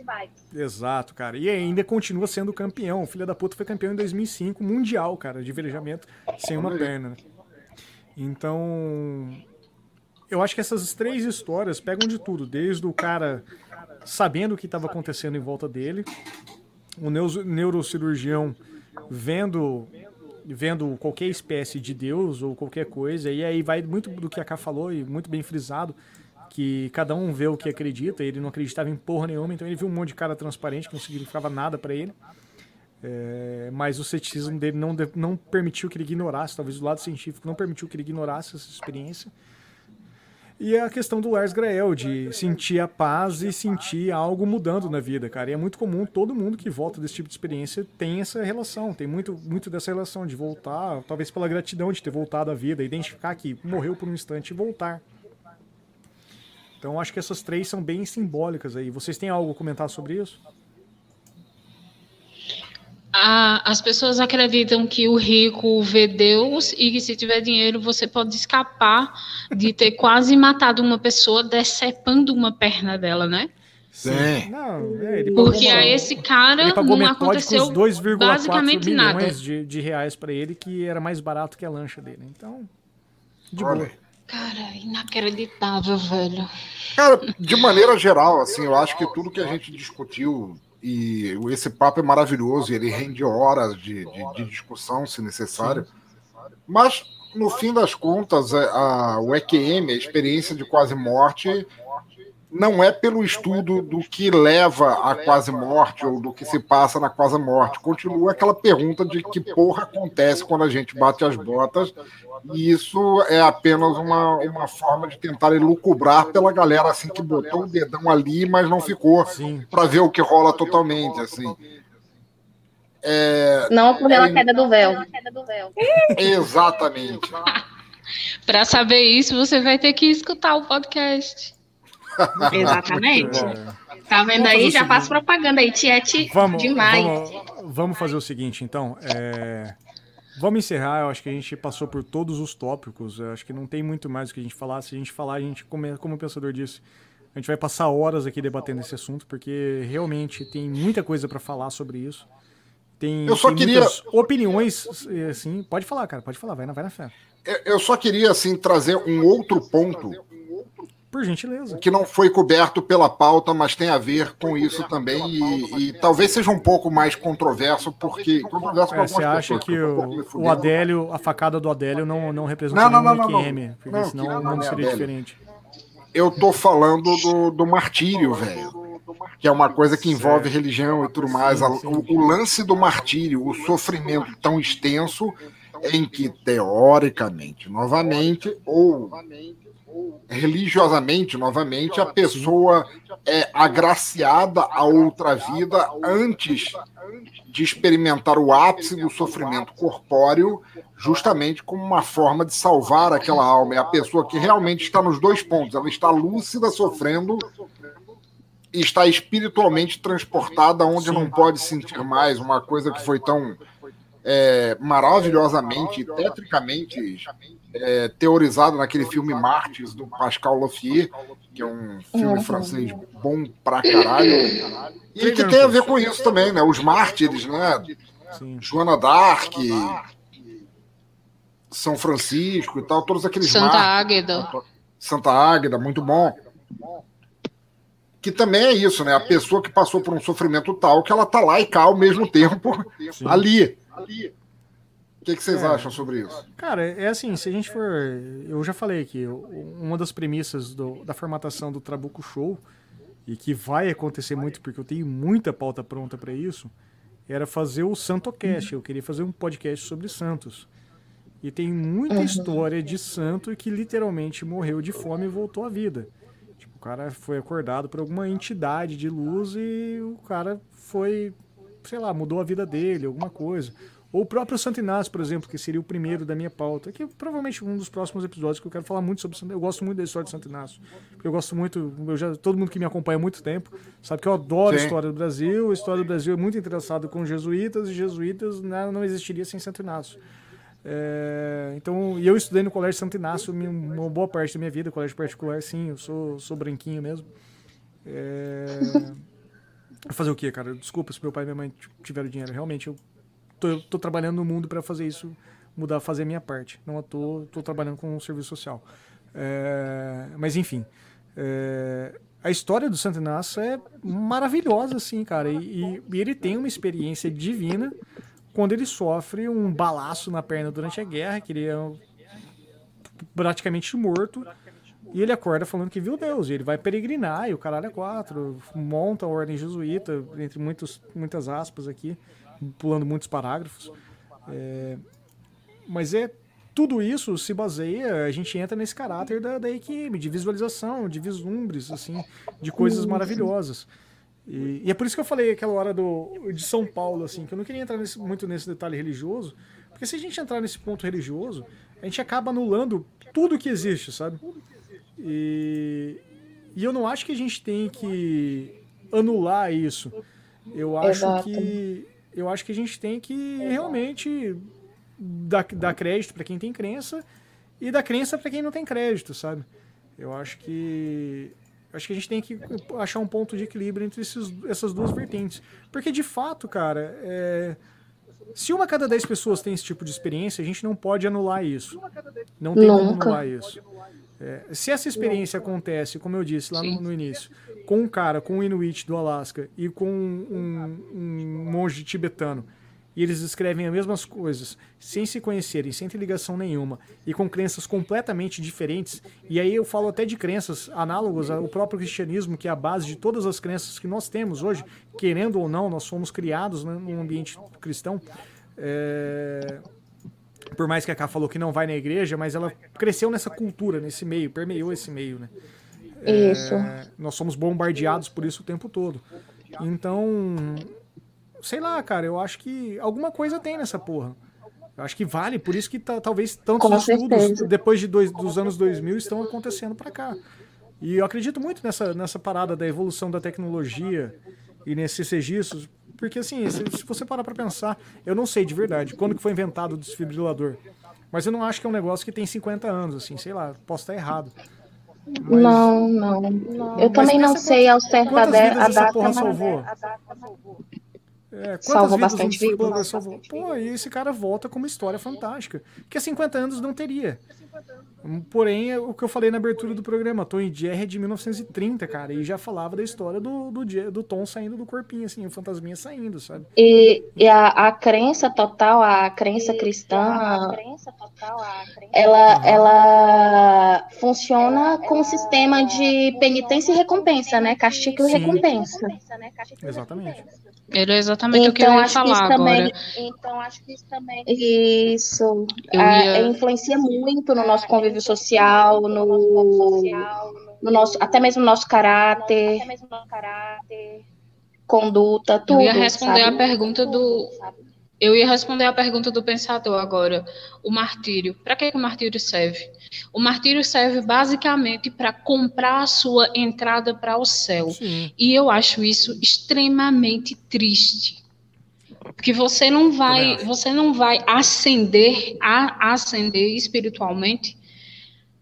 Exato, cara. E ainda continua sendo campeão. O filho da puta foi campeão em 2005, mundial, cara, de velejamento sem uma perna. Né? Então, eu acho que essas três histórias pegam de tudo, desde o cara sabendo o que estava acontecendo em volta dele, o neurocirurgião vendo vendo qualquer espécie de Deus ou qualquer coisa, e aí vai muito do que a Ká falou, e muito bem frisado, que cada um vê o que acredita, ele não acreditava em porra nenhuma, então ele viu um monte de cara transparente que não significava nada para ele. É, mas o ceticismo dele não, não permitiu que ele ignorasse, talvez o lado científico não permitiu que ele ignorasse essa experiência. E a questão do Lars Grael, de sentir a paz e sentir algo mudando na vida, cara. E é muito comum, todo mundo que volta desse tipo de experiência tem essa relação, tem muito, muito dessa relação de voltar, talvez pela gratidão de ter voltado à vida, identificar que morreu por um instante e voltar. Então acho que essas três são bem simbólicas aí. Vocês têm algo a comentar sobre isso? As pessoas acreditam que o rico vê Deus e que se tiver dinheiro você pode escapar de ter quase matado uma pessoa decepando uma perna dela, né? Sim. Não, é, Porque a esse cara não aconteceu basicamente nada. De, de reais para ele que era mais barato que a lancha dele. Então, de boa. Cara, inacreditável, velho. Cara, de maneira geral, assim, eu acho que tudo que a gente discutiu e esse papo é maravilhoso, ele rende horas de, de, de discussão, se necessário. Mas, no fim das contas, a, a, o EQM, a experiência de quase morte, não é pelo estudo do que leva à quase morte ou do que se passa na quase morte. Continua aquela pergunta de que porra acontece quando a gente bate as botas e isso é apenas uma, uma forma de tentar elucubrar pela galera assim que botou o dedão ali, mas não ficou para ver o que rola totalmente assim. É, não pela é, queda do véu. Exatamente. para saber isso, você vai ter que escutar o podcast. Exatamente. Tá vendo aí? Já faço propaganda aí, Tiete vamos, demais. Vamos, vamos, fazer o seguinte, então. É... Vamos encerrar, eu acho que a gente passou por todos os tópicos, eu acho que não tem muito mais o que a gente falar. Se a gente falar, a gente, como, como o pensador disse, a gente vai passar horas aqui debatendo esse assunto, porque realmente tem muita coisa para falar sobre isso. Tem, eu só tem queria opiniões, assim, pode falar, cara, pode falar, vai na, vai na fé. Eu só queria, assim, trazer um outro ponto por gentileza. Que não foi coberto pela pauta, mas tem a ver com isso também. E, e talvez seja um pouco mais controverso, porque. Controverso é, você acha que o, o Adélio, a facada do Adélio não, não representa não, não, não, não, não. porque não, senão o mundo seria diferente. Eu tô falando do, do martírio, velho. que é uma coisa que envolve religião e tudo mais. O, o lance do martírio, o sofrimento tão extenso, em que, teoricamente, novamente, ou religiosamente, novamente, a pessoa é agraciada a outra vida antes de experimentar o ápice do sofrimento corpóreo, justamente como uma forma de salvar aquela alma. É a pessoa que realmente está nos dois pontos. Ela está lúcida, sofrendo, e está espiritualmente transportada onde não pode sentir mais. Uma coisa que foi tão é, maravilhosamente, tetricamente é, teorizado naquele filme Martes, do Pascal Lofier, que é um filme francês bom pra caralho, e que tem a ver com isso também, né? Os mártires, né? Sim. Joana d'Arc, São Francisco e tal, todos aqueles Santa Águeda. Santa Águeda, muito bom. Que também é isso, né? A pessoa que passou por um sofrimento tal que ela tá lá e cá ao mesmo tempo Sim. ali. Ali. O que, que vocês é, acham sobre isso? Cara, é assim, se a gente for. Eu já falei aqui, uma das premissas do, da formatação do Trabuco Show, e que vai acontecer muito, porque eu tenho muita pauta pronta para isso, era fazer o SantoCast. Eu queria fazer um podcast sobre Santos. E tem muita uhum. história de santo que literalmente morreu de fome e voltou à vida. Tipo, o cara foi acordado por alguma entidade de luz e o cara foi, sei lá, mudou a vida dele, alguma coisa. Ou o próprio Santo Inácio, por exemplo, que seria o primeiro da minha pauta, que é provavelmente um dos próximos episódios que eu quero falar muito sobre Santo Eu gosto muito da história de Santo Inácio. Porque eu gosto muito, eu já, todo mundo que me acompanha há muito tempo sabe que eu adoro Sim. a história do Brasil. A história do Brasil é muito interessado com jesuítas, e jesuítas né, não existiria sem Santo Inácio. É, então, e eu estudei no Colégio Santo Inácio uma boa parte da minha vida, colégio particular, sim, eu sou, sou branquinho mesmo. É, fazer o quê, cara? Desculpa se meu pai e minha mãe tiveram dinheiro. Realmente, eu tô, tô trabalhando no mundo para fazer isso, mudar, fazer a minha parte. Não tô, tô trabalhando com um serviço social. É, mas enfim, é, a história do Santo Inácio é maravilhosa, assim, cara. E, e, ele tem uma experiência divina quando ele sofre um balaço na perna durante a guerra, que ele é praticamente morto. E ele acorda falando que viu Deus, e ele vai peregrinar, e o caralho é quatro, monta a ordem jesuíta, entre muitos, muitas aspas aqui pulando muitos parágrafos. É, mas é tudo isso se baseia, a gente entra nesse caráter da, da de visualização, de vislumbres, assim, de coisas maravilhosas. E, e, é por isso que eu falei aquela hora do, de São Paulo, assim, que eu não queria entrar nesse, muito nesse detalhe religioso, porque se a gente entrar nesse ponto religioso, a gente acaba anulando tudo que existe, sabe? E, e eu não acho que a gente tem que anular isso. Eu acho Exato. que eu acho que a gente tem que realmente dar, dar crédito para quem tem crença e dar crença para quem não tem crédito, sabe? Eu acho que acho que a gente tem que achar um ponto de equilíbrio entre esses, essas duas vertentes. Porque, de fato, cara, é... se uma a cada dez pessoas tem esse tipo de experiência, a gente não pode anular isso. Não tem Nunca. como anular isso. É, se essa experiência acontece, como eu disse lá no, no, início, com um cara, com um Inuit do Alasca e com um, um, monge tibetano, e eles escrevem as mesmas coisas, sem se conhecerem, sem ter ligação nenhuma, e com crenças completamente diferentes, e aí eu falo até de crenças análogas ao próprio cristianismo, que é a base de todas as crenças que nós temos hoje, querendo ou não, nós fomos criados né, num ambiente cristão. É por mais que a Ká falou que não vai na igreja, mas ela cresceu nessa cultura, nesse meio, permeou esse meio, né? Isso. É, nós somos bombardeados por isso o tempo todo. Então, sei lá, cara, eu acho que alguma coisa tem nessa porra. Eu acho que vale, por isso que talvez tantos Com estudos certeza. depois de dois, dos anos 2000 estão acontecendo para cá. E eu acredito muito nessa, nessa parada da evolução da tecnologia e nesses registros, porque assim, se, se você parar para pensar, eu não sei de verdade quando que foi inventado o desfibrilador. Mas eu não acho que é um negócio que tem 50 anos, assim, sei lá, posso estar errado. Mas... Não, não, não, Eu também não sei ao certo a, a data. Porra salvou? É, salvou bastante vidas. Salvou? Pô, e esse cara volta com uma história fantástica. Que há 50 anos não teria. Porém, é o que eu falei na abertura do programa, Tom e Jerry é de 1930, cara, e já falava da história do, do, do Tom saindo do corpinho, assim, o fantasminha saindo, sabe? E, e a, a crença total, a crença cristã, a crença total, a crença ela, uhum. ela funciona com um sistema de penitência e recompensa, né? Castigo e recompensa. Exatamente. Era exatamente então, o que eu então, ia falar também, agora. Então, acho que isso também. Isso. Ia... influencia muito no nosso convívio social, no, no nosso, até mesmo no nosso caráter, conduta, tudo. Eu ia responder sabe? a pergunta do. Eu ia responder a pergunta do pensador agora. O martírio. Para que, que o martírio serve? O martírio serve basicamente para comprar a sua entrada para o céu. Sim. E eu acho isso extremamente triste. Porque você não vai, você não vai ascender, a, ascender espiritualmente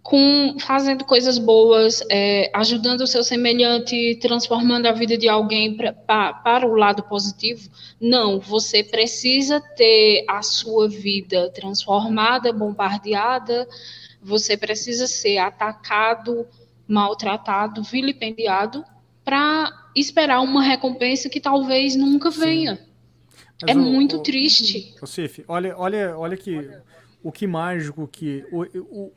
com fazendo coisas boas, é, ajudando o seu semelhante, transformando a vida de alguém pra, pra, para o lado positivo. Não, você precisa ter a sua vida transformada, bombardeada, você precisa ser atacado, maltratado, vilipendiado, para esperar uma recompensa que talvez nunca venha. É o, muito o, triste. O Cif, olha, olha, olha que o que mágico que o, o,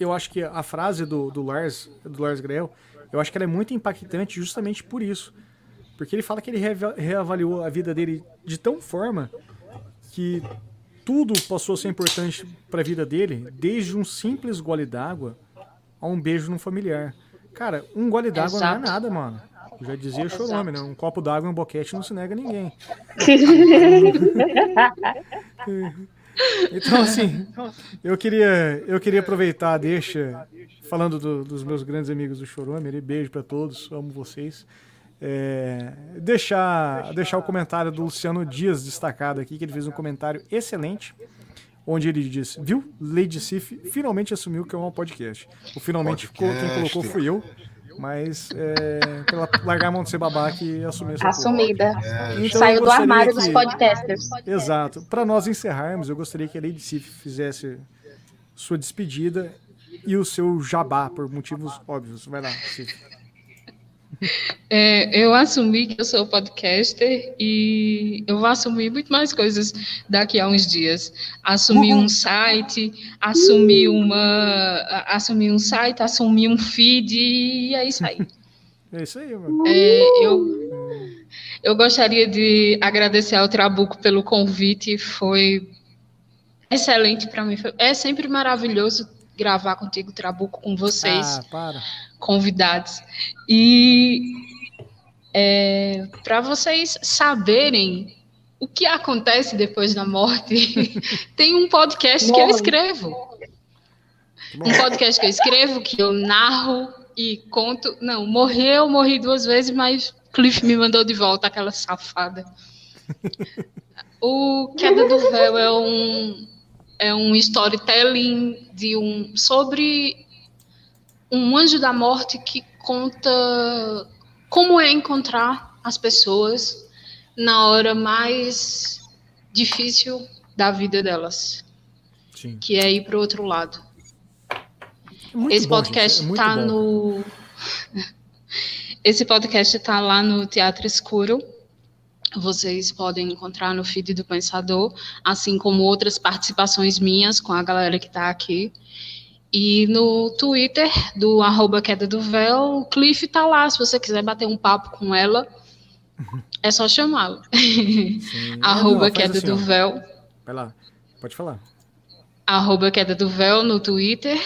eu acho que a frase do, do Lars, do Lars Grael, eu acho que ela é muito impactante justamente por isso. Porque ele fala que ele reavaliou a vida dele de tão forma que tudo passou a ser importante para a vida dele, desde um simples gole d'água a um beijo num familiar. Cara, um gole d'água não é nada, mano. Já dizia Chorome, né? Um copo d'água e um boquete não se nega a ninguém. Então, assim, eu queria, eu queria aproveitar, deixa, falando do, dos meus grandes amigos do Chorome, beijo para todos, amo vocês. É, deixar, deixar o comentário do Luciano Dias destacado aqui, que ele fez um comentário excelente, onde ele diz: Viu? Lady Sif finalmente assumiu que é um podcast. O finalmente podcast. quem colocou fui eu. Mas é, pela largar a mão de ser babaca e assumir essa Assumida. Então, Saiu do armário que, dos podcasters. Exato. Para nós encerrarmos, eu gostaria que a Lady Sif fizesse sua despedida e o seu jabá, por motivos óbvios. Vai lá, Sif. É, eu assumi que eu sou podcaster e eu vou assumir muito mais coisas daqui a uns dias. Assumir um site, assumir uma, assumir um site, assumir um feed e é isso aí. É isso aí, mano. É, eu, eu gostaria de agradecer ao Trabuco pelo convite, foi excelente para mim. É sempre maravilhoso gravar contigo, Trabuco, com vocês. Ah, para convidados. E é, para vocês saberem o que acontece depois da morte, tem um podcast Morre. que eu escrevo. Um podcast que eu escrevo, que eu narro e conto. Não, morreu, morri duas vezes, mas Cliff me mandou de volta aquela safada. O Queda do Véu é um é um storytelling de um sobre um anjo da morte que conta como é encontrar as pessoas na hora mais difícil da vida delas, Sim. que é ir para o outro lado. É Esse bom, podcast está é no Esse podcast está lá no Teatro Escuro. Vocês podem encontrar no feed do Pensador, assim como outras participações minhas com a galera que está aqui. E no Twitter do arroba Queda do Véu, o Cliff tá lá. Se você quiser bater um papo com ela, é só chamá-la. arroba Não, Queda assim, do ó. Véu. Vai lá, pode falar. Arroba Queda do Véu no Twitter.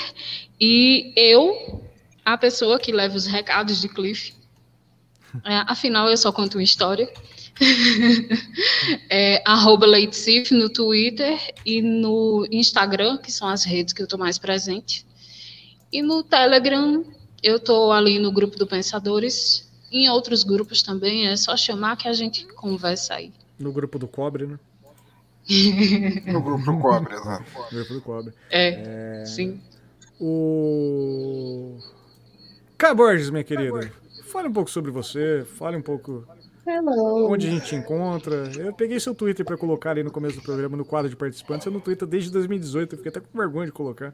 E eu, a pessoa que leva os recados de Cliff. É, afinal, eu só conto uma história. É, arroba no Twitter e no Instagram, que são as redes que eu estou mais presente. E no Telegram, eu estou ali no grupo do Pensadores. Em outros grupos também, é só chamar que a gente conversa aí. No grupo do Cobre, né? no grupo do Cobre, exato. No grupo do Cobre. É, é... sim. O... Kai Borges, minha querida, fale um pouco sobre você, fale um pouco Hello. Onde a gente encontra. Eu peguei seu Twitter para colocar ali no começo do programa, no quadro de participantes. Você no Twitter desde 2018, eu fiquei até com vergonha de colocar.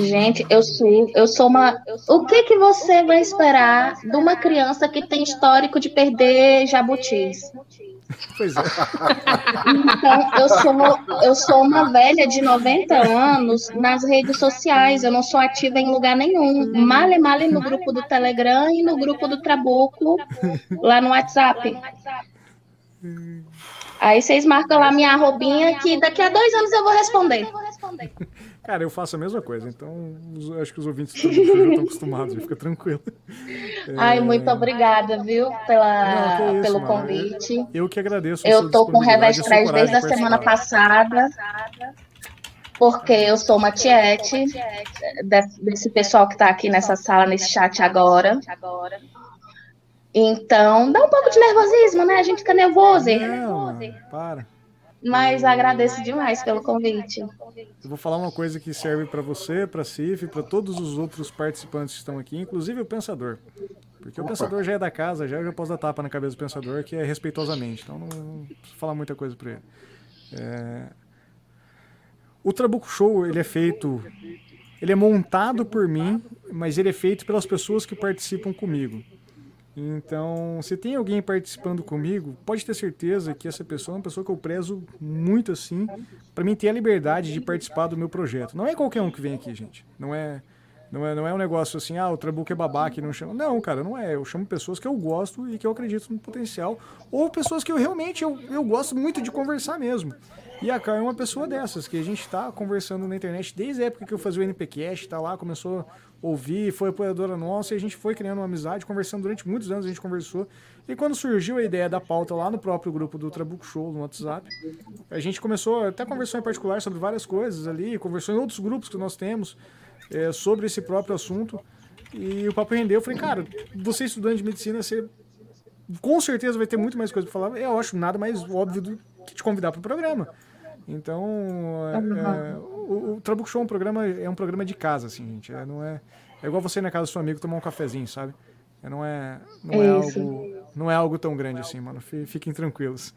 Gente, eu sou, eu sou uma. O que que você vai esperar de uma criança que tem histórico de perder jabutis? Pois é. Então, eu sou, eu sou uma velha de 90 anos nas redes sociais. Eu não sou ativa em lugar nenhum. Male, male no grupo do Telegram e no grupo do Trabuco, lá no WhatsApp. Aí vocês marcam lá minha arrobinha que daqui a dois anos eu vou responder. Cara, eu faço a mesma coisa, então acho que os ouvintes já estão acostumados, fica tranquilo. Ai, é... muito obrigada, viu, pela, Não, isso, pelo mano. convite. Eu que agradeço. Eu tô com Revestrais desde a semana passada, porque eu sou uma tiete desse pessoal que está aqui nessa sala, nesse chat agora. Então, dá um pouco de nervosismo, né? A gente fica nervoso. Não, para. Mas agradeço demais pelo convite. Eu vou falar uma coisa que serve para você, para a CIF, para todos os outros participantes que estão aqui, inclusive o Pensador. Porque Opa. o Pensador já é da casa, já eu já posso dar tapa na cabeça do Pensador, que é respeitosamente. Então não, não preciso falar muita coisa para ele. É... O Trabuco Show, ele é feito... Ele é montado por mim, mas ele é feito pelas pessoas que participam comigo. Então, se tem alguém participando comigo, pode ter certeza que essa pessoa é uma pessoa que eu prezo muito assim, para mim ter a liberdade de participar do meu projeto. Não é qualquer um que vem aqui, gente. Não é não é, não é um negócio assim, ah, o Trabuco é babaca e não chama. Não, cara, não é. Eu chamo pessoas que eu gosto e que eu acredito no potencial. Ou pessoas que eu realmente eu, eu gosto muito de conversar mesmo. E a Carl é uma pessoa dessas, que a gente está conversando na internet desde a época que eu fazia o NPcast, tá lá, começou ouvi, foi apoiadora nossa e a gente foi criando uma amizade, conversando durante muitos anos, a gente conversou. E quando surgiu a ideia da pauta lá no próprio grupo do Trabuco Show no WhatsApp, a gente começou, até conversou em particular sobre várias coisas ali, conversou em outros grupos que nós temos é, sobre esse próprio assunto. E o papo rendeu. Eu falei, cara, você estudante de medicina, você com certeza vai ter muito mais coisa para falar. Eu acho nada mais óbvio do que te convidar para o programa. Então, é, o, o Trabuco Show é um programa, é um programa de casa, assim, gente. É, não é, é igual você ir na casa do seu amigo tomar um cafezinho, sabe? É, não é, não é, algo, não é algo tão grande assim, mano. Fiquem tranquilos.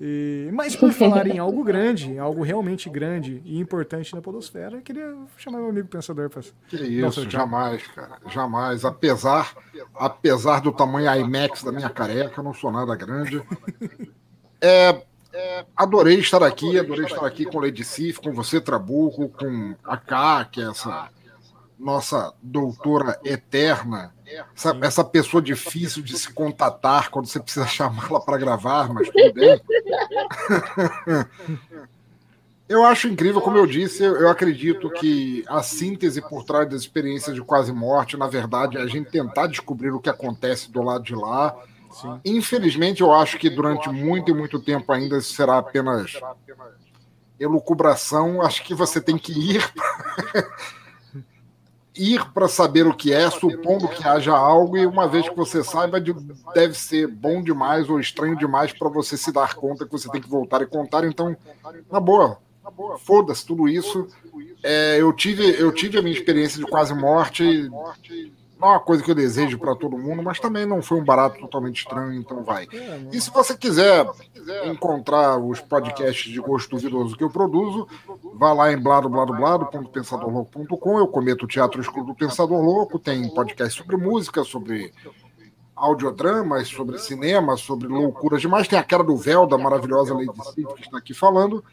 E, mas por falar em algo grande, algo realmente grande e importante na podosfera, eu queria chamar meu amigo pensador para Que isso, jamais, cara, jamais. Apesar, apesar do tamanho IMAX da minha careca, eu não sou nada grande. É, é, adorei estar aqui, adorei estar aqui com Lady Sif, com você, Trabuco, com a K, que é essa nossa doutora eterna, essa, essa pessoa difícil de se contatar quando você precisa chamá-la para gravar, mas tudo bem. eu acho incrível, como eu disse, eu acredito que a síntese por trás das experiências de quase morte, na verdade, é a gente tentar descobrir o que acontece do lado de lá Sim. Infelizmente, eu acho que durante muito e muito tempo ainda será apenas elucubração. Acho que você tem que ir ir para saber o que é, supondo que haja algo, e uma vez que você saiba, deve ser bom demais ou estranho demais para você se dar conta que você tem que voltar e contar. Então, na boa, foda-se tudo isso. É, eu, tive, eu tive a minha experiência de quase morte não é uma coisa que eu desejo para todo mundo, mas também não foi um barato totalmente estranho, então vai. E se você quiser encontrar os podcasts de gosto duvidoso que eu produzo, vá lá em bladobladoblado.pensadorlouco.com. Eu cometo o Teatro Escuro do Pensador Louco, tem podcast sobre música, sobre audiodramas, sobre cinema, sobre loucuras demais. Tem a cara do véu da maravilhosa Lady Steve que está aqui falando.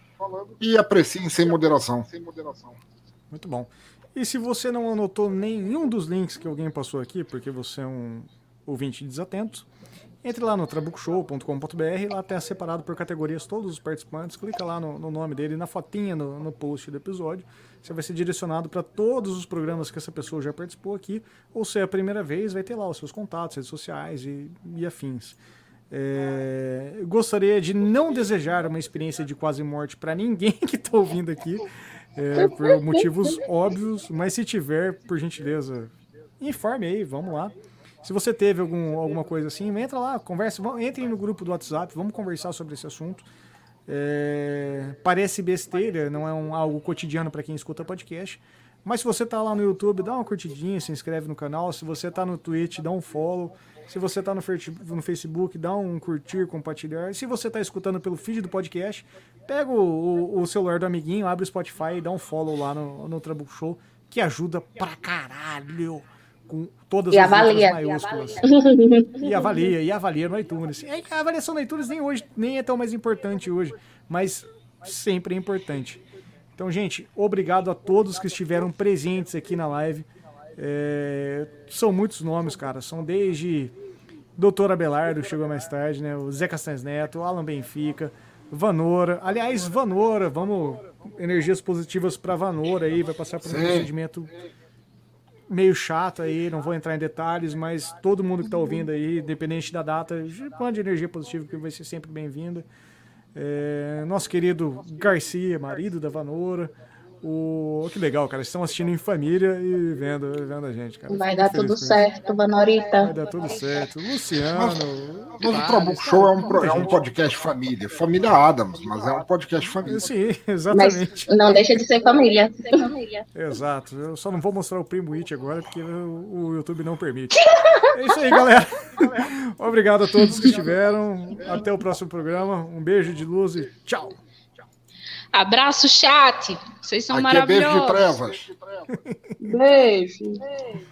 E apreciem sem moderação. Muito bom. E se você não anotou nenhum dos links que alguém passou aqui, porque você é um ouvinte desatento, entre lá no trabucoshow.com.br, lá está separado por categorias todos os participantes, clica lá no, no nome dele, na fotinha no, no, post do episódio, você vai ser direcionado para todos os programas que essa pessoa já participou aqui, ou se é a primeira vez, vai ter lá os seus contatos, redes sociais e, e afins. É, gostaria de não desejar uma experiência de quase morte para ninguém que está ouvindo aqui, é, por motivos óbvios, mas se tiver, por gentileza, informe aí, vamos lá. Se você teve algum, alguma coisa assim, entra lá, conversa, entre no grupo do WhatsApp, vamos conversar sobre esse assunto. É, parece besteira, não é um, algo cotidiano para quem escuta podcast. Mas se você tá lá no YouTube, dá uma curtidinha, se inscreve no canal. Se você tá no Twitch, dá um follow. Se você está no, no, Facebook, dá um curtir, compartilhar. Se você está escutando pelo feed do podcast, pega o, o, o, celular do amiguinho, abre o Spotify e dá um follow lá no, no Trabuco Show, que ajuda pra caralho com todas e as avalia. maiúsculas. E avalia, e avalia no iTunes. A avaliação no iTunes nem hoje nem é tão mais importante hoje, mas sempre é importante. Então, gente, obrigado a todos que estiveram presentes aqui na live. É, são muitos nomes, cara. São desde Doutor Abelardo, chegou mais tarde, né? O Zé Castanhos Neto, Alan Benfica, Vanora. Aliás, Vanora, vamos. Energias positivas para Vanora aí, vai passar por um Sim. procedimento meio chato aí, não vou entrar em detalhes, mas todo mundo que está ouvindo aí, independente da data, mande energia positiva que vai ser sempre bem-vinda. É, nosso querido Garcia, marido da Vanora. O... Que legal, cara. Estão assistindo em família e vendo, vendo a gente, cara. Vai dar tudo certo, Vanorita. Vai dar tudo certo. Luciano. Mas, mas o Trabuco Show é um, é um podcast família. Família Adams, mas é um podcast família. Sim, exatamente. Mas não deixa de ser família. Ser família. Exato. Eu só não vou mostrar o Primo It agora, porque o YouTube não permite. É isso aí, galera. Obrigado a todos que estiveram. Até o próximo programa. Um beijo de luz e tchau. Abraço, chat. Vocês são Aqui maravilhosos. É beijo de trevas. beijo. beijo.